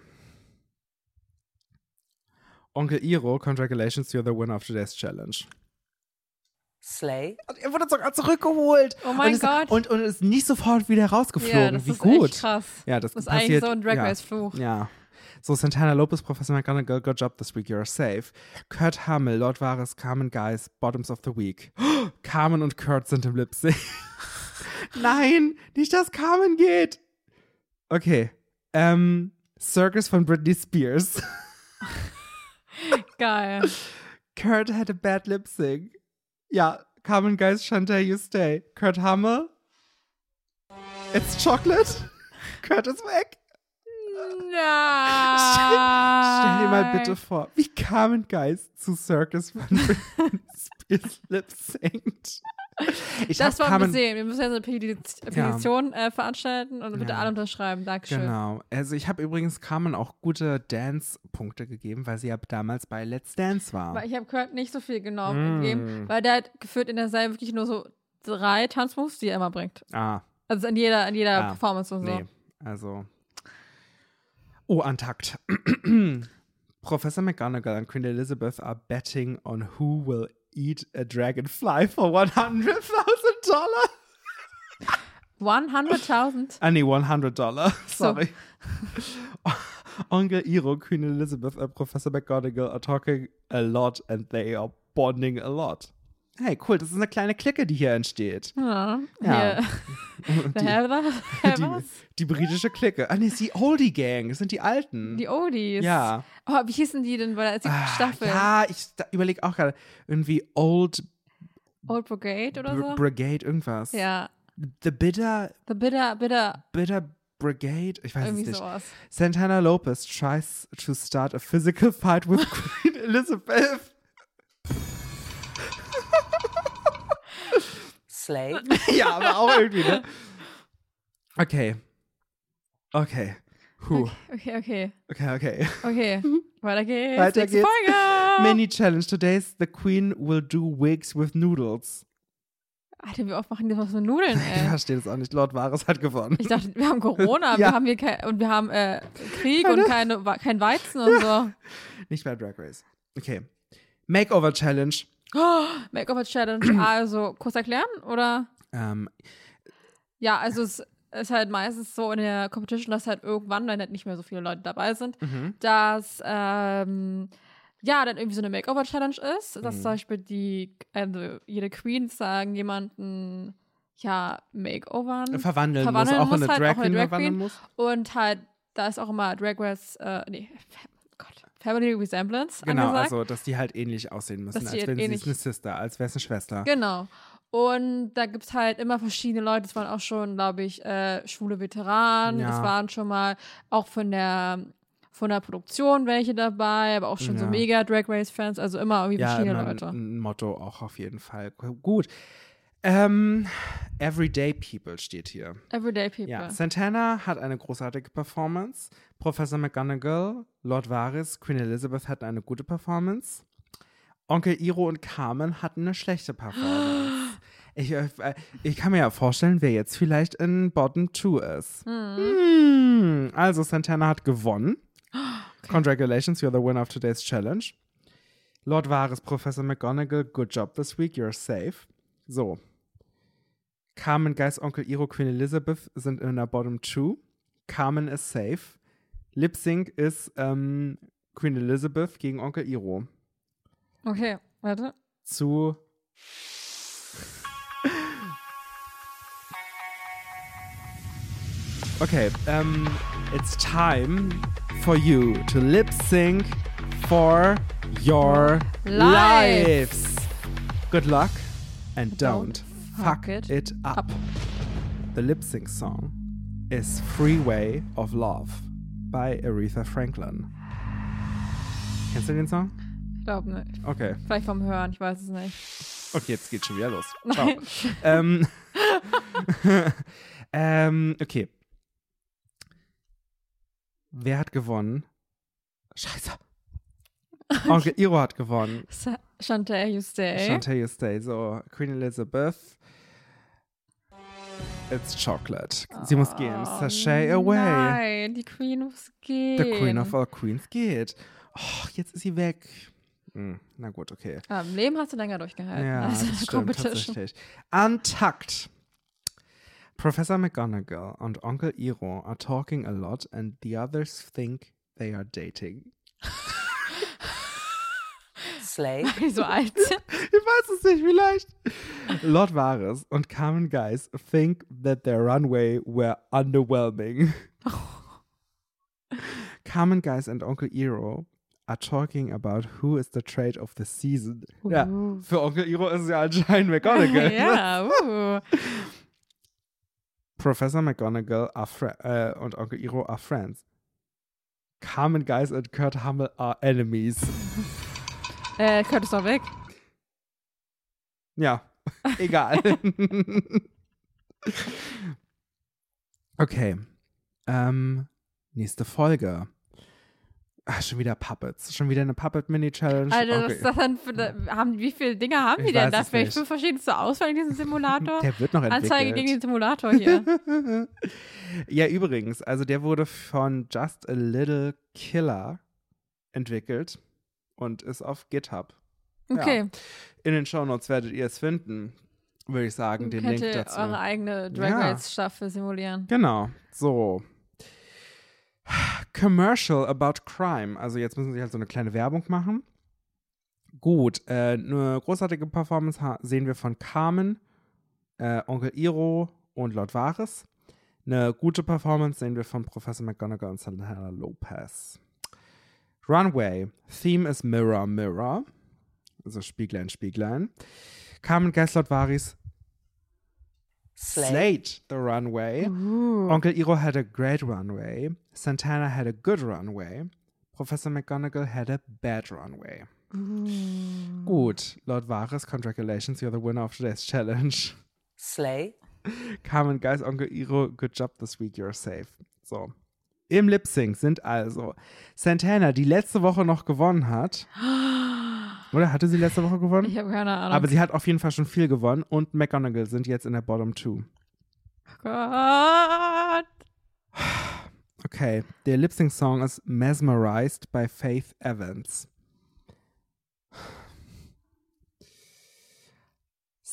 Onkel Iro, congratulations, you're the winner of today's challenge. Slay. Und er wurde sogar zurückgeholt. Oh mein und ist, Gott. Und, und ist nicht sofort wieder rausgeflogen. Ja, das Wie ist gut. echt krass. Ja, das, Das ist passiert. eigentlich so ein Drag ja. Race Fluch. Ja. So, Santana Lopez, Professor McGonagall, good job this week, you're safe. Kurt Hummel, Lord Varys, Carmen Guys, Bottoms of the Week. Carmen und Kurt sind im Lip Sync. Nein, nicht, dass Carmen geht. Okay. Ähm, Circus von Britney Spears. Geil. Kurt had a bad lip sync. Ja, Carmen Guys, Chantal, you stay. Kurt Hummel. It's chocolate. Kurt ist weg. Nein. Stell dir mal bitte vor, wie Carmen Geist zu Circus von Britney Spears lip synct. Ich Das wir Carmen, sehen. Wir müssen ja so eine Petition äh, veranstalten und bitte Ja. alle unterschreiben. Dankeschön. Genau. Also ich habe übrigens Carmen auch gute Dance-Punkte gegeben, weil sie ja damals bei Let's Dance war. Weil ich habe Kurt nicht so viel genommen Mm. gegeben, weil der hat geführt in der Serie wirklich nur so drei Tanzmoves, die er immer bringt. ah, Also in jeder, in jeder Ah, Performance und so. nee. Also. Oh, Antakt. Professor McGonagall and Queen Elizabeth are betting on who will eat a dragonfly for one hundred thousand dollar. One hundred thousand. Ah nee, 100 Dollar. So. Sorry. Onkel Iro, Queen Elizabeth and Professor McGonagall are talking a lot and they are bonding a lot. Hey, cool, das ist eine kleine Clique, die hier entsteht. Ja. Ja. Die, die, die britische Clique. Ah, nee, ist die Oldie Gang. Das sind die Alten. Die Oldies. ja. Oh, wie hießen die denn bei der siebten Ah, Staffel? Ja, ich überlege auch gerade. Irgendwie Old Old Brigade oder so? Brigade, irgendwas. ja. The Bitter, The Bitter, Bitter, Bitter Brigade? Ich weiß es irgendwie nicht. sowas. Santana Lopez tries to start a physical fight with Queen Elizabeth. Slay. ja, aber auch irgendwie, ne? Okay. Okay. Huh. Okay, okay, Okay, okay. okay. Weiter geht's. Weiter Nächste geht's. Folge. Mini Challenge. Today's the Queen will do wigs with noodles. Alter, wie oft machen die was mit Nudeln, Ich ey? verstehe das auch nicht. Lord Varys hat gewonnen. Ich dachte, wir haben Corona, Ja. wir haben hier kein, und wir haben äh, Krieg und keine, Wa- kein Weizen und so. Nicht bei Drag Race. Okay. Makeover Challenge. Makeover Challenge. Also, kurz erklären, oder? Ähm, Ja, also es ist halt meistens so in der Competition, dass halt irgendwann, wenn halt nicht mehr so viele Leute dabei sind, mhm. dass ähm, ja dann irgendwie so eine Makeover-Challenge ist, dass Mhm. zum Beispiel die, also jede Queen sagen jemanden ja Makeovern Verwandeln, Verwandeln muss, auch muss eine halt, Drag Queen verwandeln muss. und halt da ist auch immer Drag Race, äh, nee, Family Resemblance Genau, angesagt. also dass die halt ähnlich aussehen müssen, Dass als halt wenn sie ähnlich- eine Sister, als wäre es eine Schwester. Genau. Und da gibt es halt immer verschiedene Leute. Es waren auch schon, glaube ich, äh, schwule Veteranen. Ja. Es waren schon mal auch von der von der Produktion welche dabei, aber auch schon so Ja. mega Drag Race Fans, also immer irgendwie Ja, verschiedene immer ein, Leute. ein Motto auch auf jeden Fall. Gut. Ähm, Everyday People steht hier. Everyday People. Ja, Santana hat eine großartige Performance. Professor McGonagall, Lord Varys, Queen Elizabeth hatten eine gute Performance. Onkel Iro und Carmen hatten eine schlechte Performance. Ich, äh, ich kann mir ja vorstellen, wer jetzt vielleicht in Bottom 2 ist. Hm, Also Santana hat gewonnen. Congratulations, you're the winner of today's challenge. Lord Varys, Professor McGonagall, good job this week, you're safe. So. Carmen, Geist, Onkel Iro, Queen Elizabeth sind in der Bottom 2. Carmen ist safe. Lip Sync ist ähm, Queen Elizabeth gegen Onkel Iro. Okay, warte. Zu. Okay, um, it's time for you to lip sync for your Life. lives. Good luck and don't, Don't fuck, it, it up. up. The lip sync song is Freeway of Love by Aretha Franklin. Kennst du den Song? Ich glaube nicht. Okay. Vielleicht vom Hören, ich weiß es nicht. Okay, jetzt geht's schon wieder los. Ciao. Ähm, ähm, okay. Wer hat gewonnen? Scheiße. Onkel Iro hat gewonnen. Chantal, you stay. Chantal you stay. So, Queen Elizabeth. It's chocolate. Sie muss gehen. Oh, Sashay away. Nein, die Queen muss gehen. The Queen of all Queens geht. Oh, jetzt ist sie weg. Hm, na gut, okay. Ja, Im Leben hast du länger durchgehalten Ja, als in das stimmt Competition. tatsächlich. Untucked. Professor McGonagall und Onkel Iro are talking a lot and the others think they are dating. Die so alt. Ich weiß es nicht, vielleicht. Lord Varys und Carmen Geis think that their runway were underwhelming. Carmen Geis and Onkel Iro are talking about who is the trade of the season. Ja, Uh. für Onkel Iro ist es ja anscheinend McGonagall. ja, uh. Professor McGonagall äh, und Onkel Iro are friends. Carmen Geis und Kurt Hummel are enemies. Äh, Kurt ist doch weg. Ja, egal. okay. Ähm, nächste Folge. Ach, schon wieder Puppets. Schon wieder eine Puppet-Mini-Challenge. Alter, was Okay. das denn für, haben, wie viele Dinge haben die denn da? Vielleicht fünf verschiedenste Auswahl in diesem Simulator? Der wird noch entwickelt. Anzeige gegen den Simulator hier. ja, übrigens, also der wurde von Just a Little Killer entwickelt und ist auf GitHub. Okay. In den Shownotes werdet ihr es finden, würde ich sagen, den Könnt Link ihr dazu. eure eigene Drag Ja. Race Staffel simulieren. Genau, so. Commercial about crime. Also jetzt müssen sie halt so eine kleine Werbung machen. Gut, äh, eine großartige Performance sehen wir von Carmen, äh, Onkel Iro und Lord Varys. Eine gute Performance sehen wir von Professor McGonagall und Santana Lopez. Runway. Theme ist Mirror, Mirror. Also Spieglein, Spieglein. Carmen Varys. Slay. Slate the runway. Onkel Iro had a great runway. Santana had a good runway. Professor McGonagall had a bad runway. Gut, Lord Varys, congratulations, you're the winner of today's challenge. Slay. Carmen, Guys, Onkel Iro, good job this week, you're safe. So. Im Lip Sync sind also Santana, die letzte Woche noch gewonnen hat. Oder hatte sie letzte Woche gewonnen? Ich habe keine Ahnung. Aber sie hat auf jeden Fall schon viel gewonnen und McGonagall sind jetzt in der Bottom Two. Gott. Okay, der Lip Sync Song ist Mesmerized by Faith Evans.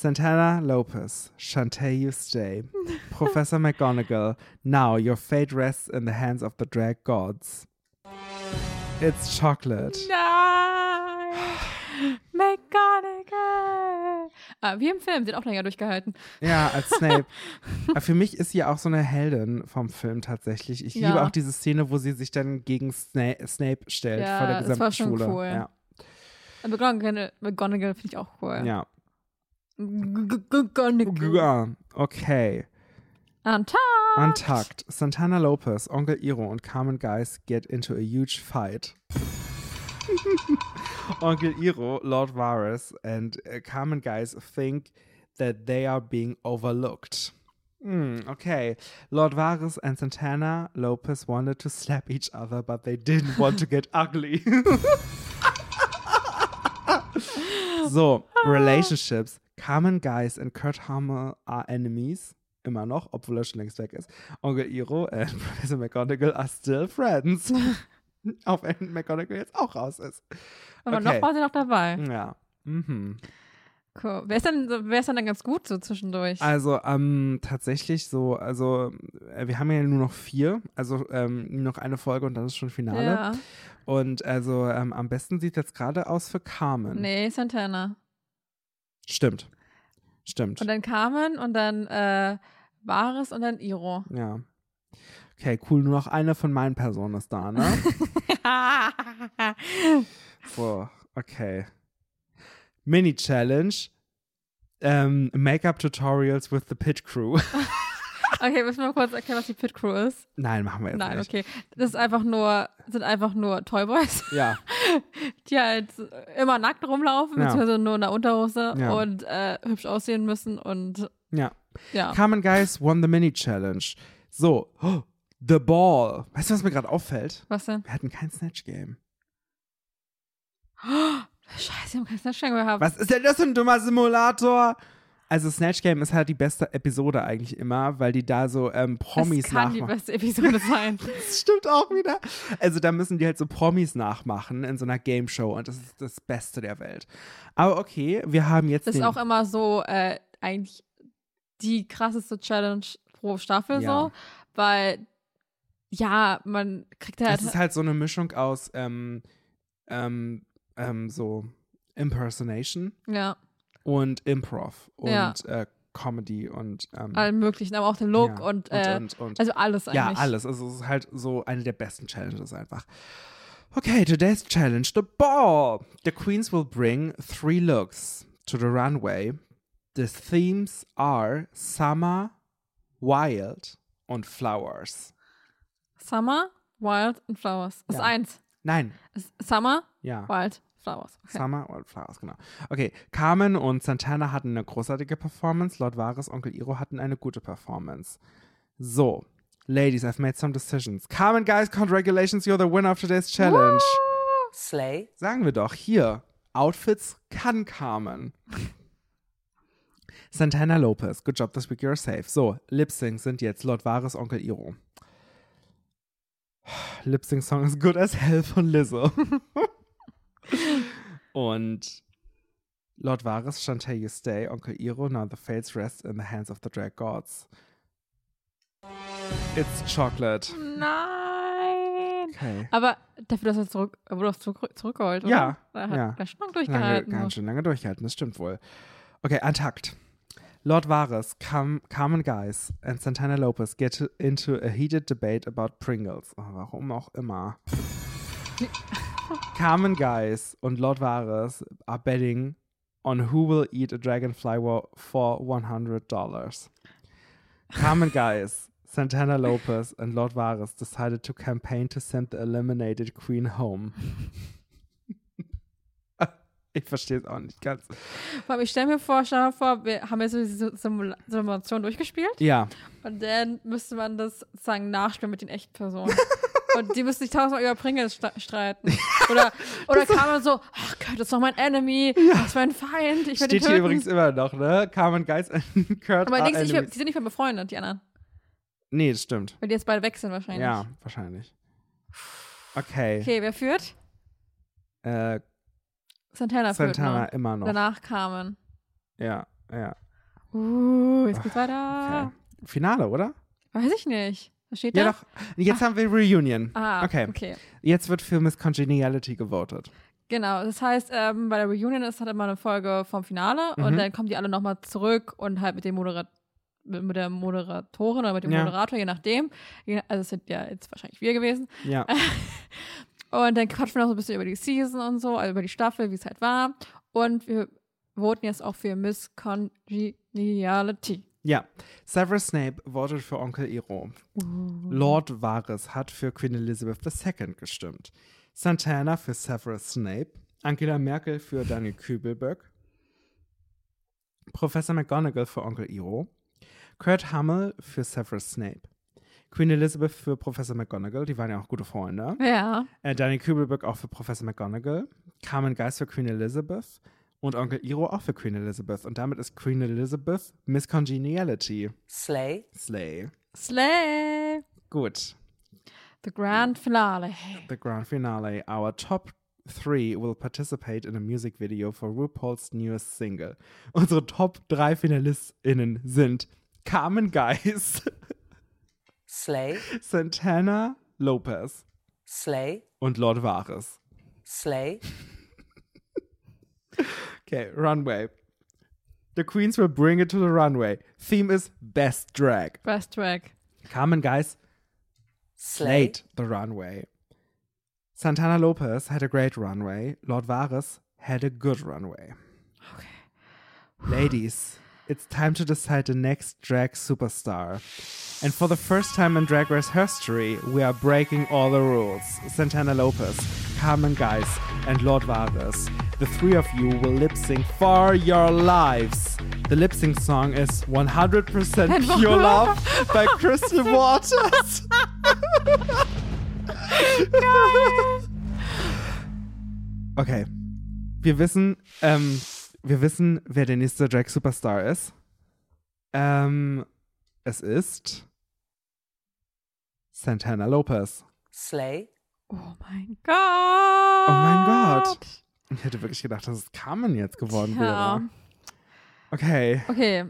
Santana Lopez, Shantae you stay. Professor McGonagall, now your fate rests in the hands of the drag gods. It's chocolate. Nein! McGonagall! Ah, wie im Film, hat auch länger durchgehalten. Ja, als Snape. Aber für mich ist sie auch so eine Heldin vom Film tatsächlich. Ich Ja. liebe auch diese Szene, wo sie sich dann gegen Sna Snape stellt Ja, vor der das gesamten war schon Schule. cool. Ja. McGonagall, McGonagall finde ich auch cool. ja. Okay. Untucked. Untucked. Santana Lopez, Onkel Iro und Carmen Geis get into a huge fight. Onkel Iro, Lord Varys, and uh, Carmen Geis think that they are being overlooked. Hmm, okay. Lord Varys and Santana Lopez wanted to slap each other, but they didn't want to get ugly. so, relationships. Carmen Geis and Kurt Hammer are enemies. Immer noch, obwohl er schon längst weg ist. Onkel Iro and Professor McGonagall are still friends. Auch wenn McGonagall jetzt auch raus ist. Aber Okay. noch war sie noch dabei. Ja. Mhm. Cool. Wer ist denn, wer ist denn dann ganz gut so zwischendurch? Also ähm, tatsächlich so, also äh, wir haben ja nur noch vier, also ähm, noch eine Folge und dann ist schon Finale. ja. Und also ähm, am besten sieht jetzt gerade aus für Carmen. Nee, Santana. Stimmt. Stimmt. Und dann Carmen und dann äh, Varys und dann Iro. ja. Okay, cool. Nur noch eine von meinen Personen ist da, ne? so, okay. Mini-Challenge. Ähm, Make-up-Tutorials with the Pit Crew. okay, müssen wir mal kurz erklären, was die Pit Crew ist? Nein, machen wir jetzt Nein, nicht. okay. Das ist einfach nur, sind einfach nur Toyboys, Ja, die halt immer nackt rumlaufen, Ja. beziehungsweise nur in der Unterhose Ja. und äh, hübsch aussehen müssen und ja. ja. Carmen Guys won the Mini-Challenge. So, oh, The Ball. Weißt du, was mir gerade auffällt? Was denn? Wir hatten kein Snatch-Game. Scheiße, wir haben kein Snatchgang gehabt. Was ist denn das für ein dummer Simulator? Also Snatch Game ist halt die beste Episode eigentlich immer, weil die da so ähm, Promis das kann die nachmachen. beste Episode sein. Das stimmt auch wieder. Also da müssen die halt so Promis nachmachen in so einer Game Show und das ist das Beste der Welt. Aber okay, wir haben jetzt Das ist auch immer so äh, eigentlich die krasseste Challenge pro Staffel Ja. so, weil ja, man kriegt halt es ist halt so eine Mischung aus ähm, ähm, ähm, so Impersonation ja, und Improv und Ja. äh, Comedy und ähm, allen möglichen, aber auch den Look ja, und, äh, und, und also alles eigentlich. Ja, alles. Also es ist halt so eine der besten Challenges einfach. Okay, today's challenge, the ball. The queens will bring three looks to the runway. The themes are summer, wild und flowers. Summer, Wild und Flowers. Ist Ja. eins. Nein, Summer, ja. Wild, Flowers. Okay. Summer, Wild Flowers, genau. Okay, Carmen und Santana hatten eine großartige Performance. Lord Varys, Onkel Iro hatten eine gute Performance. So, ladies, I've made some decisions. Carmen, guys, congratulations, you're the winner of today's challenge. Slay. Sagen wir doch, hier, Outfits kann Carmen. Santana Lopez, good job this week, you're safe. So, Lip-Sync sind jetzt Lord Varys, Onkel Iro. Lip-Sync-Song is good as hell von Lizzo. Und Lord Varys, Shantae You Stay, Onkel Iro, Now the Fates Rest in the Hands of the Drag Gods. It's chocolate. Nein. Okay. Aber dafür, dass er zurück, wurde auch zurück, zurückgeholt, oder? Ja, Er hat ja. ganz schön Lange, durchgehalten. ganz schön lange durchgehalten, das stimmt wohl. Okay, Antakt. Lord Varys, Cam Carmen Guys and Santana Lopez get into a heated debate about Pringles. Oh, warum auch immer. Carmen Guys und Lord Varys are betting on who will eat a dragonfly for $100. Carmen Guys, Santana Lopez and Lord Varys decided to campaign to send the eliminated queen home. Ich verstehe es auch nicht ganz. Vor allem, ich stelle mir vor, stell dir vor, wir haben jetzt so diese Simula Simulation durchgespielt Ja, und dann müsste man das sozusagen nachspielen mit den echten Personen. und die müssten sich tausendmal über Pringles streiten. Oder, oder kam man so, ach Gott, das ist doch mein Enemy, das ist mein Feind, ich werde steht hier übrigens immer noch, ne? Carmen Guys und Kurt Aber denkst enemies. die sind nicht mehr befreundet, die anderen. Nee, das stimmt. Weil die jetzt beide weg sind wahrscheinlich. Ja, wahrscheinlich. Okay. Okay, wer führt? Äh, Santana, Santana führt immer noch. noch. Danach kamen. Ja, ja. Uh, jetzt geht's weiter. Okay. Finale, oder? Weiß ich nicht. Steht Ja, da? doch. Jetzt haben wir Reunion. Ah, okay. okay. Jetzt wird für Miss Congeniality gewotet. Genau, das heißt, ähm, bei der Reunion ist halt immer eine Folge vom Finale und Mhm. dann kommen die alle nochmal zurück und halt mit dem Moderat mit der Moderatorin oder mit dem Ja. Moderator, je nachdem. Also es sind ja jetzt wahrscheinlich wir gewesen. Ja. Und dann quatschen wir noch so ein bisschen über die Season und so, also über die Staffel, wie es halt war. Und wir voten jetzt auch für Miss Congeniality. Ja. Severus Snape votet für Onkel Iro. Lord Varys hat für Queen Elizabeth II gestimmt. Santana für Severus Snape. Angela Merkel für Daniel Kübelböck. Professor McGonagall für Onkel Iro. Kurt Hummel für Severus Snape. Queen Elizabeth für Professor McGonagall, die waren ja auch gute Freunde. Ja. Äh, Daniel Kübelböck auch für Professor McGonagall. Carmen Geist für Queen Elizabeth. Und Onkel Iro auch für Queen Elizabeth. Und damit ist Queen Elizabeth Miss Congeniality. Slay, Slay. Slay! Gut. The Grand Finale. The grand finale. Our top three will participate in a music video for RuPaul's newest single. Unsere Top 3 FinalistInnen sind Carmen Geis, slay, Santana Lopez slay, und Lord Varys. slay, Okay, runway. The queens will bring it to the runway. Theme is best drag. Best drag. Carmen Geis slay, slayed the runway. Santana Lopez had a great runway. Lord Varys had a good runway. Okay. Ladies, it's time to decide the next drag superstar. And for the first time in Drag Race history, we are breaking all the rules. Santana Lopez, Carmen Geis, and Lord Varys. The three of you will lip sync for your lives. The lip sync song is 100% Pure Love by Crystal Waters. Okay. Wir wissen, ähm, wir wissen, wer der nächste Drag Superstar ist. Ähm, es ist Santana Lopez. slay, Oh mein Gott. Oh mein Gott. Ich hätte wirklich gedacht, dass es Carmen jetzt geworden Ja. wäre. Okay. Okay.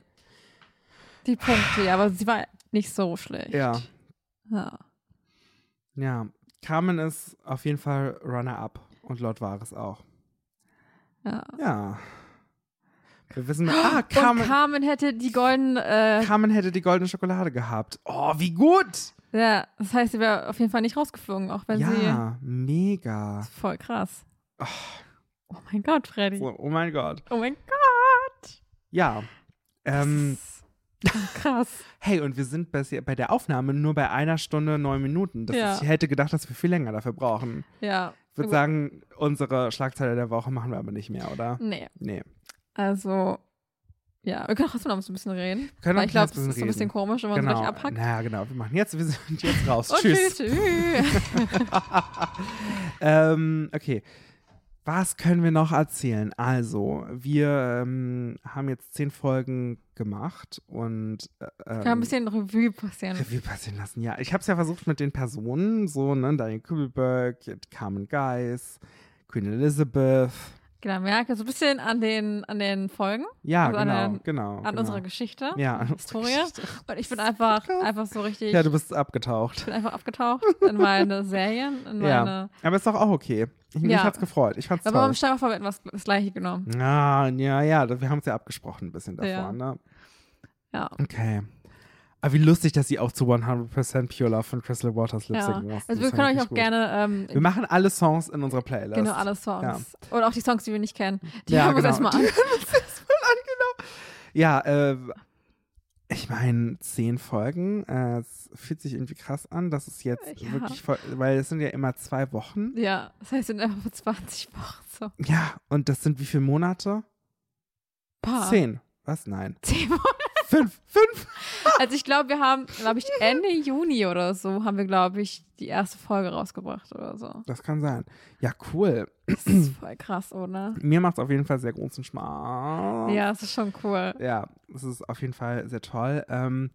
Die Punkte, aber sie war nicht so schlecht. Ja. Ja. Ja. Carmen ist auf jeden Fall Runner-up und Lord Varys auch. ja. Ja. Wir wissen, ah, Carmen, Carmen hätte die goldenen, äh, Carmen hätte die goldene Schokolade gehabt. Oh, wie gut! Ja, das heißt, sie wäre auf jeden Fall nicht rausgeflogen, auch wenn Ja, mega. sie voll krass. Oh mein Gott, Freddy. So, oh mein Gott. Oh mein Gott. Ja. Ähm, krass. hey, und wir sind bei, bei der Aufnahme nur bei einer Stunde, neun Minuten. Das Ja. ist, ich hätte gedacht, dass wir viel länger dafür brauchen. Ja. Ich würde sagen, unsere Schlagzeile der Woche machen wir aber nicht mehr, oder? Nee. Nee. Also, ja, wir können trotzdem noch so ein bisschen reden. Können Weil noch ich glaube, es ist so ein bisschen reden. komisch, wenn man so Genau. gleich abhackt. Naja, genau. Wir machen jetzt, wir sind jetzt raus. Und tschüss. tschüss. tschüss. ähm, okay. Was können wir noch erzählen? Also, wir ähm, haben jetzt zehn Folgen gemacht und äh, Wir haben ein bisschen Revue passieren. Revue passieren lassen. Ja, ich habe es ja versucht mit den Personen, so, ne, Daniel Kübelberg, Carmen Geis, Queen Elizabeth. Genau, merke so ein bisschen an den, an den Folgen, Ja, Also an genau, der- genau. an genau. unserer Geschichte, ja, an Historie. Geschichte. Und ich bin einfach, einfach so richtig, Ja, du bist abgetaucht. bin einfach abgetaucht in meine Serien, in Ja, meine. aber ist doch auch okay. Ich, mich Ja. hat's gefreut. Ich fand's Aber toll. beim Steigerfall wird was das gleiche genommen. Ah, ja, ja, wir haben es ja abgesprochen ein bisschen davor, Ja. ne? Ja. Okay. Aber wie lustig, dass sie auch zu 100% Pure Love von Crystal Waters lip ja. muss. Also wir können euch auch gut. gerne ähm, Wir machen alle Songs in unserer Playlist. genau alle Songs. Und auch die Songs, die wir nicht kennen. Die Ja, hören wir genau. uns erstmal an. Die hören wir uns erstmal an, genau. Ja, äh, ich meine, zehn Folgen, äh, es fühlt sich irgendwie krass an, dass es jetzt Ja. wirklich, voll, weil es sind ja immer zwei Wochen. Ja, das heißt, es sind einfach für 20 Wochen so. Ja, und das sind wie viele Monate? Paar. Zehn. Was? Nein. Zehn Monate. Fünf. Fünf. Also ich glaube, wir haben, glaube ich, Ende Juni oder so haben wir, glaube ich, die erste Folge rausgebracht oder so. Das kann sein. Ja, cool. Das ist voll krass, oder? Mir macht es auf jeden Fall sehr großen Spaß. Ja, es ist schon cool. Ja, es ist auf jeden Fall sehr toll. Ähm,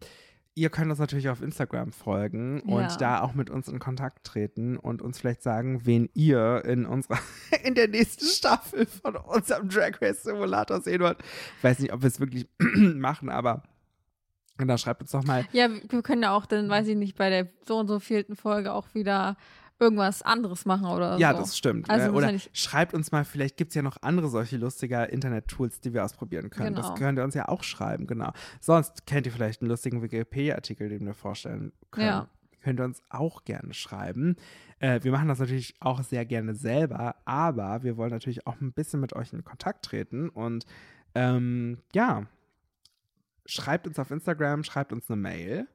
ihr könnt uns natürlich auf Instagram folgen und Ja. da auch mit uns in Kontakt treten und uns vielleicht sagen, wen ihr in unserer in der nächsten Staffel von unserem Drag Race Simulator sehen wollt. Ich weiß nicht, ob wir es wirklich machen, aber genau, schreibt uns doch mal. Ja, wir können ja auch dann, weiß ich nicht, bei der so und so vierten Folge auch wieder irgendwas anderes machen oder Ja, so. das stimmt. Also äh, oder ja schreibt uns mal, vielleicht gibt es ja noch andere solche lustige Internet-Tools, die wir ausprobieren können. Genau. Das könnt ihr uns ja auch schreiben, genau. Sonst kennt ihr vielleicht einen lustigen Wikipedia-Artikel, den wir vorstellen können. Ja. Könnt ihr uns auch gerne schreiben. Äh, wir machen das natürlich auch sehr gerne selber, aber wir wollen natürlich auch ein bisschen mit euch in Kontakt treten und ähm, ja, schreibt uns auf Instagram, schreibt uns eine Mail.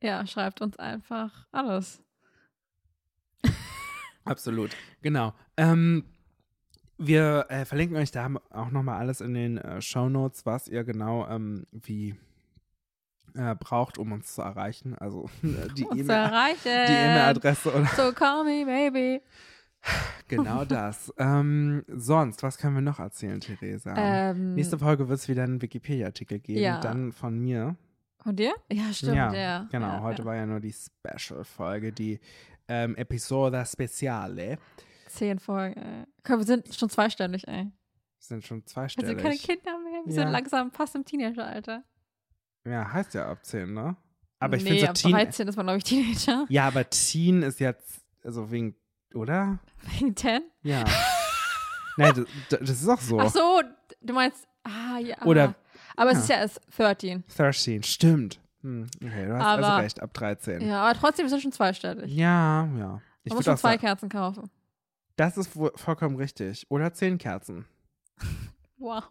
Ja, schreibt uns einfach alles. Absolut, genau. Ähm, wir äh, verlinken euch da auch nochmal alles in den äh, Show Notes, was ihr genau ähm, wie äh, braucht, um uns zu erreichen. Also die E-Mail-Adresse oder So call me, baby. genau das. ähm, sonst, was können wir noch erzählen, Theresa? Ähm, Nächste Folge wird es wieder einen Wikipedia-Artikel geben, Ja. dann von mir. Von dir? Ja, stimmt, ja, ja. genau. ja, Heute war ja nur die Special-Folge, die ähm, Episoda Speciale. Zehn Folgen, ey. Komm, wir sind schon zweistellig, ey. Sind schon Wir zweistellig. sind keine Kinder mehr. Wir Ja. sind langsam fast im Teenageralter. Ja, heißt ja ab 10, ne? Aber ich nee, finde so ab Teen. 13 ist man, glaube ich, Teenager. Ja, aber Teen ist jetzt, also wegen, oder? Wegen 10. Ja. Nein, das, das ist auch so. Ach so, du meinst, ah, ja. Oder- Aber es ja. ist ja erst 13. 13, stimmt. Hm, okay, du hast also Aber- recht, ab 13. Ja, aber trotzdem ist es schon zweistellig. Ja, ja. Ich muss schon zwei sagen, Kerzen kaufen. das ist vollkommen richtig. Oder 10 Kerzen. Wow.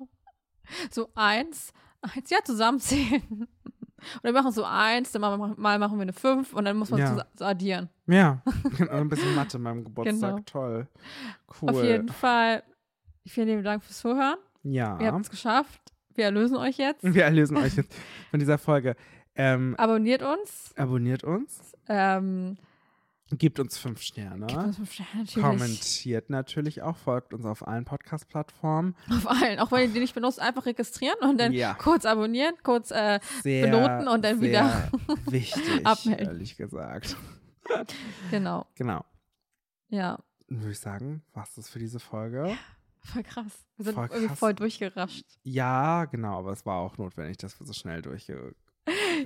So eins, eins, ja, zusammenzählen. Und dann machen wir so eins, dann mal, mal machen wir eine fünf und dann muss man Ja. so addieren. Ja, genau, ein bisschen Mathe beim Geburtstag. Genau. Toll. Cool. Auf jeden Fall, vielen lieben Dank fürs Zuhören. ja. Ihr habt es geschafft. Wir erlösen euch jetzt. Wir erlösen euch jetzt von dieser Folge. Ähm, Abonniert uns. abonniert uns, Ähm, gebt uns fünf Sterne. gebt uns fünf Sterne, natürlich. Kommentiert natürlich auch, folgt uns auf allen Podcast-Plattformen. Auf allen. Auch wenn ihr die nicht benutzt, einfach registrieren und dann Ja. kurz abonnieren, kurz äh, Sehr, Benoten und dann wieder wichtig, abmelden. ehrlich gesagt. genau. Genau. Ja, Dann würde ich sagen, was ist für diese Folge? voll krass. Wir sind Voll irgendwie krass. voll durchgerascht. Ja, genau, aber es war auch notwendig, dass wir so schnell durchge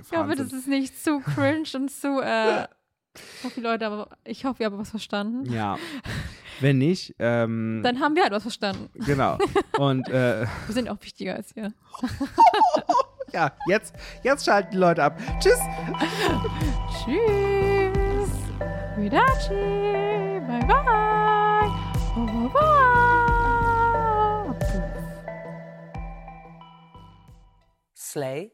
Ich hoffe, das ist nicht zu cringe und zu. Äh, ich hoffe, Leute, aber ich hoffe, ihr habt was verstanden. Ja. Wenn nicht, ähm, Dann haben wir halt was verstanden. genau. Und äh, Wir sind auch wichtiger als ihr. ja, jetzt, jetzt schalten die Leute ab. Tschüss. Tschüss. Ridachi. Bye bye. Bye bye. Slay.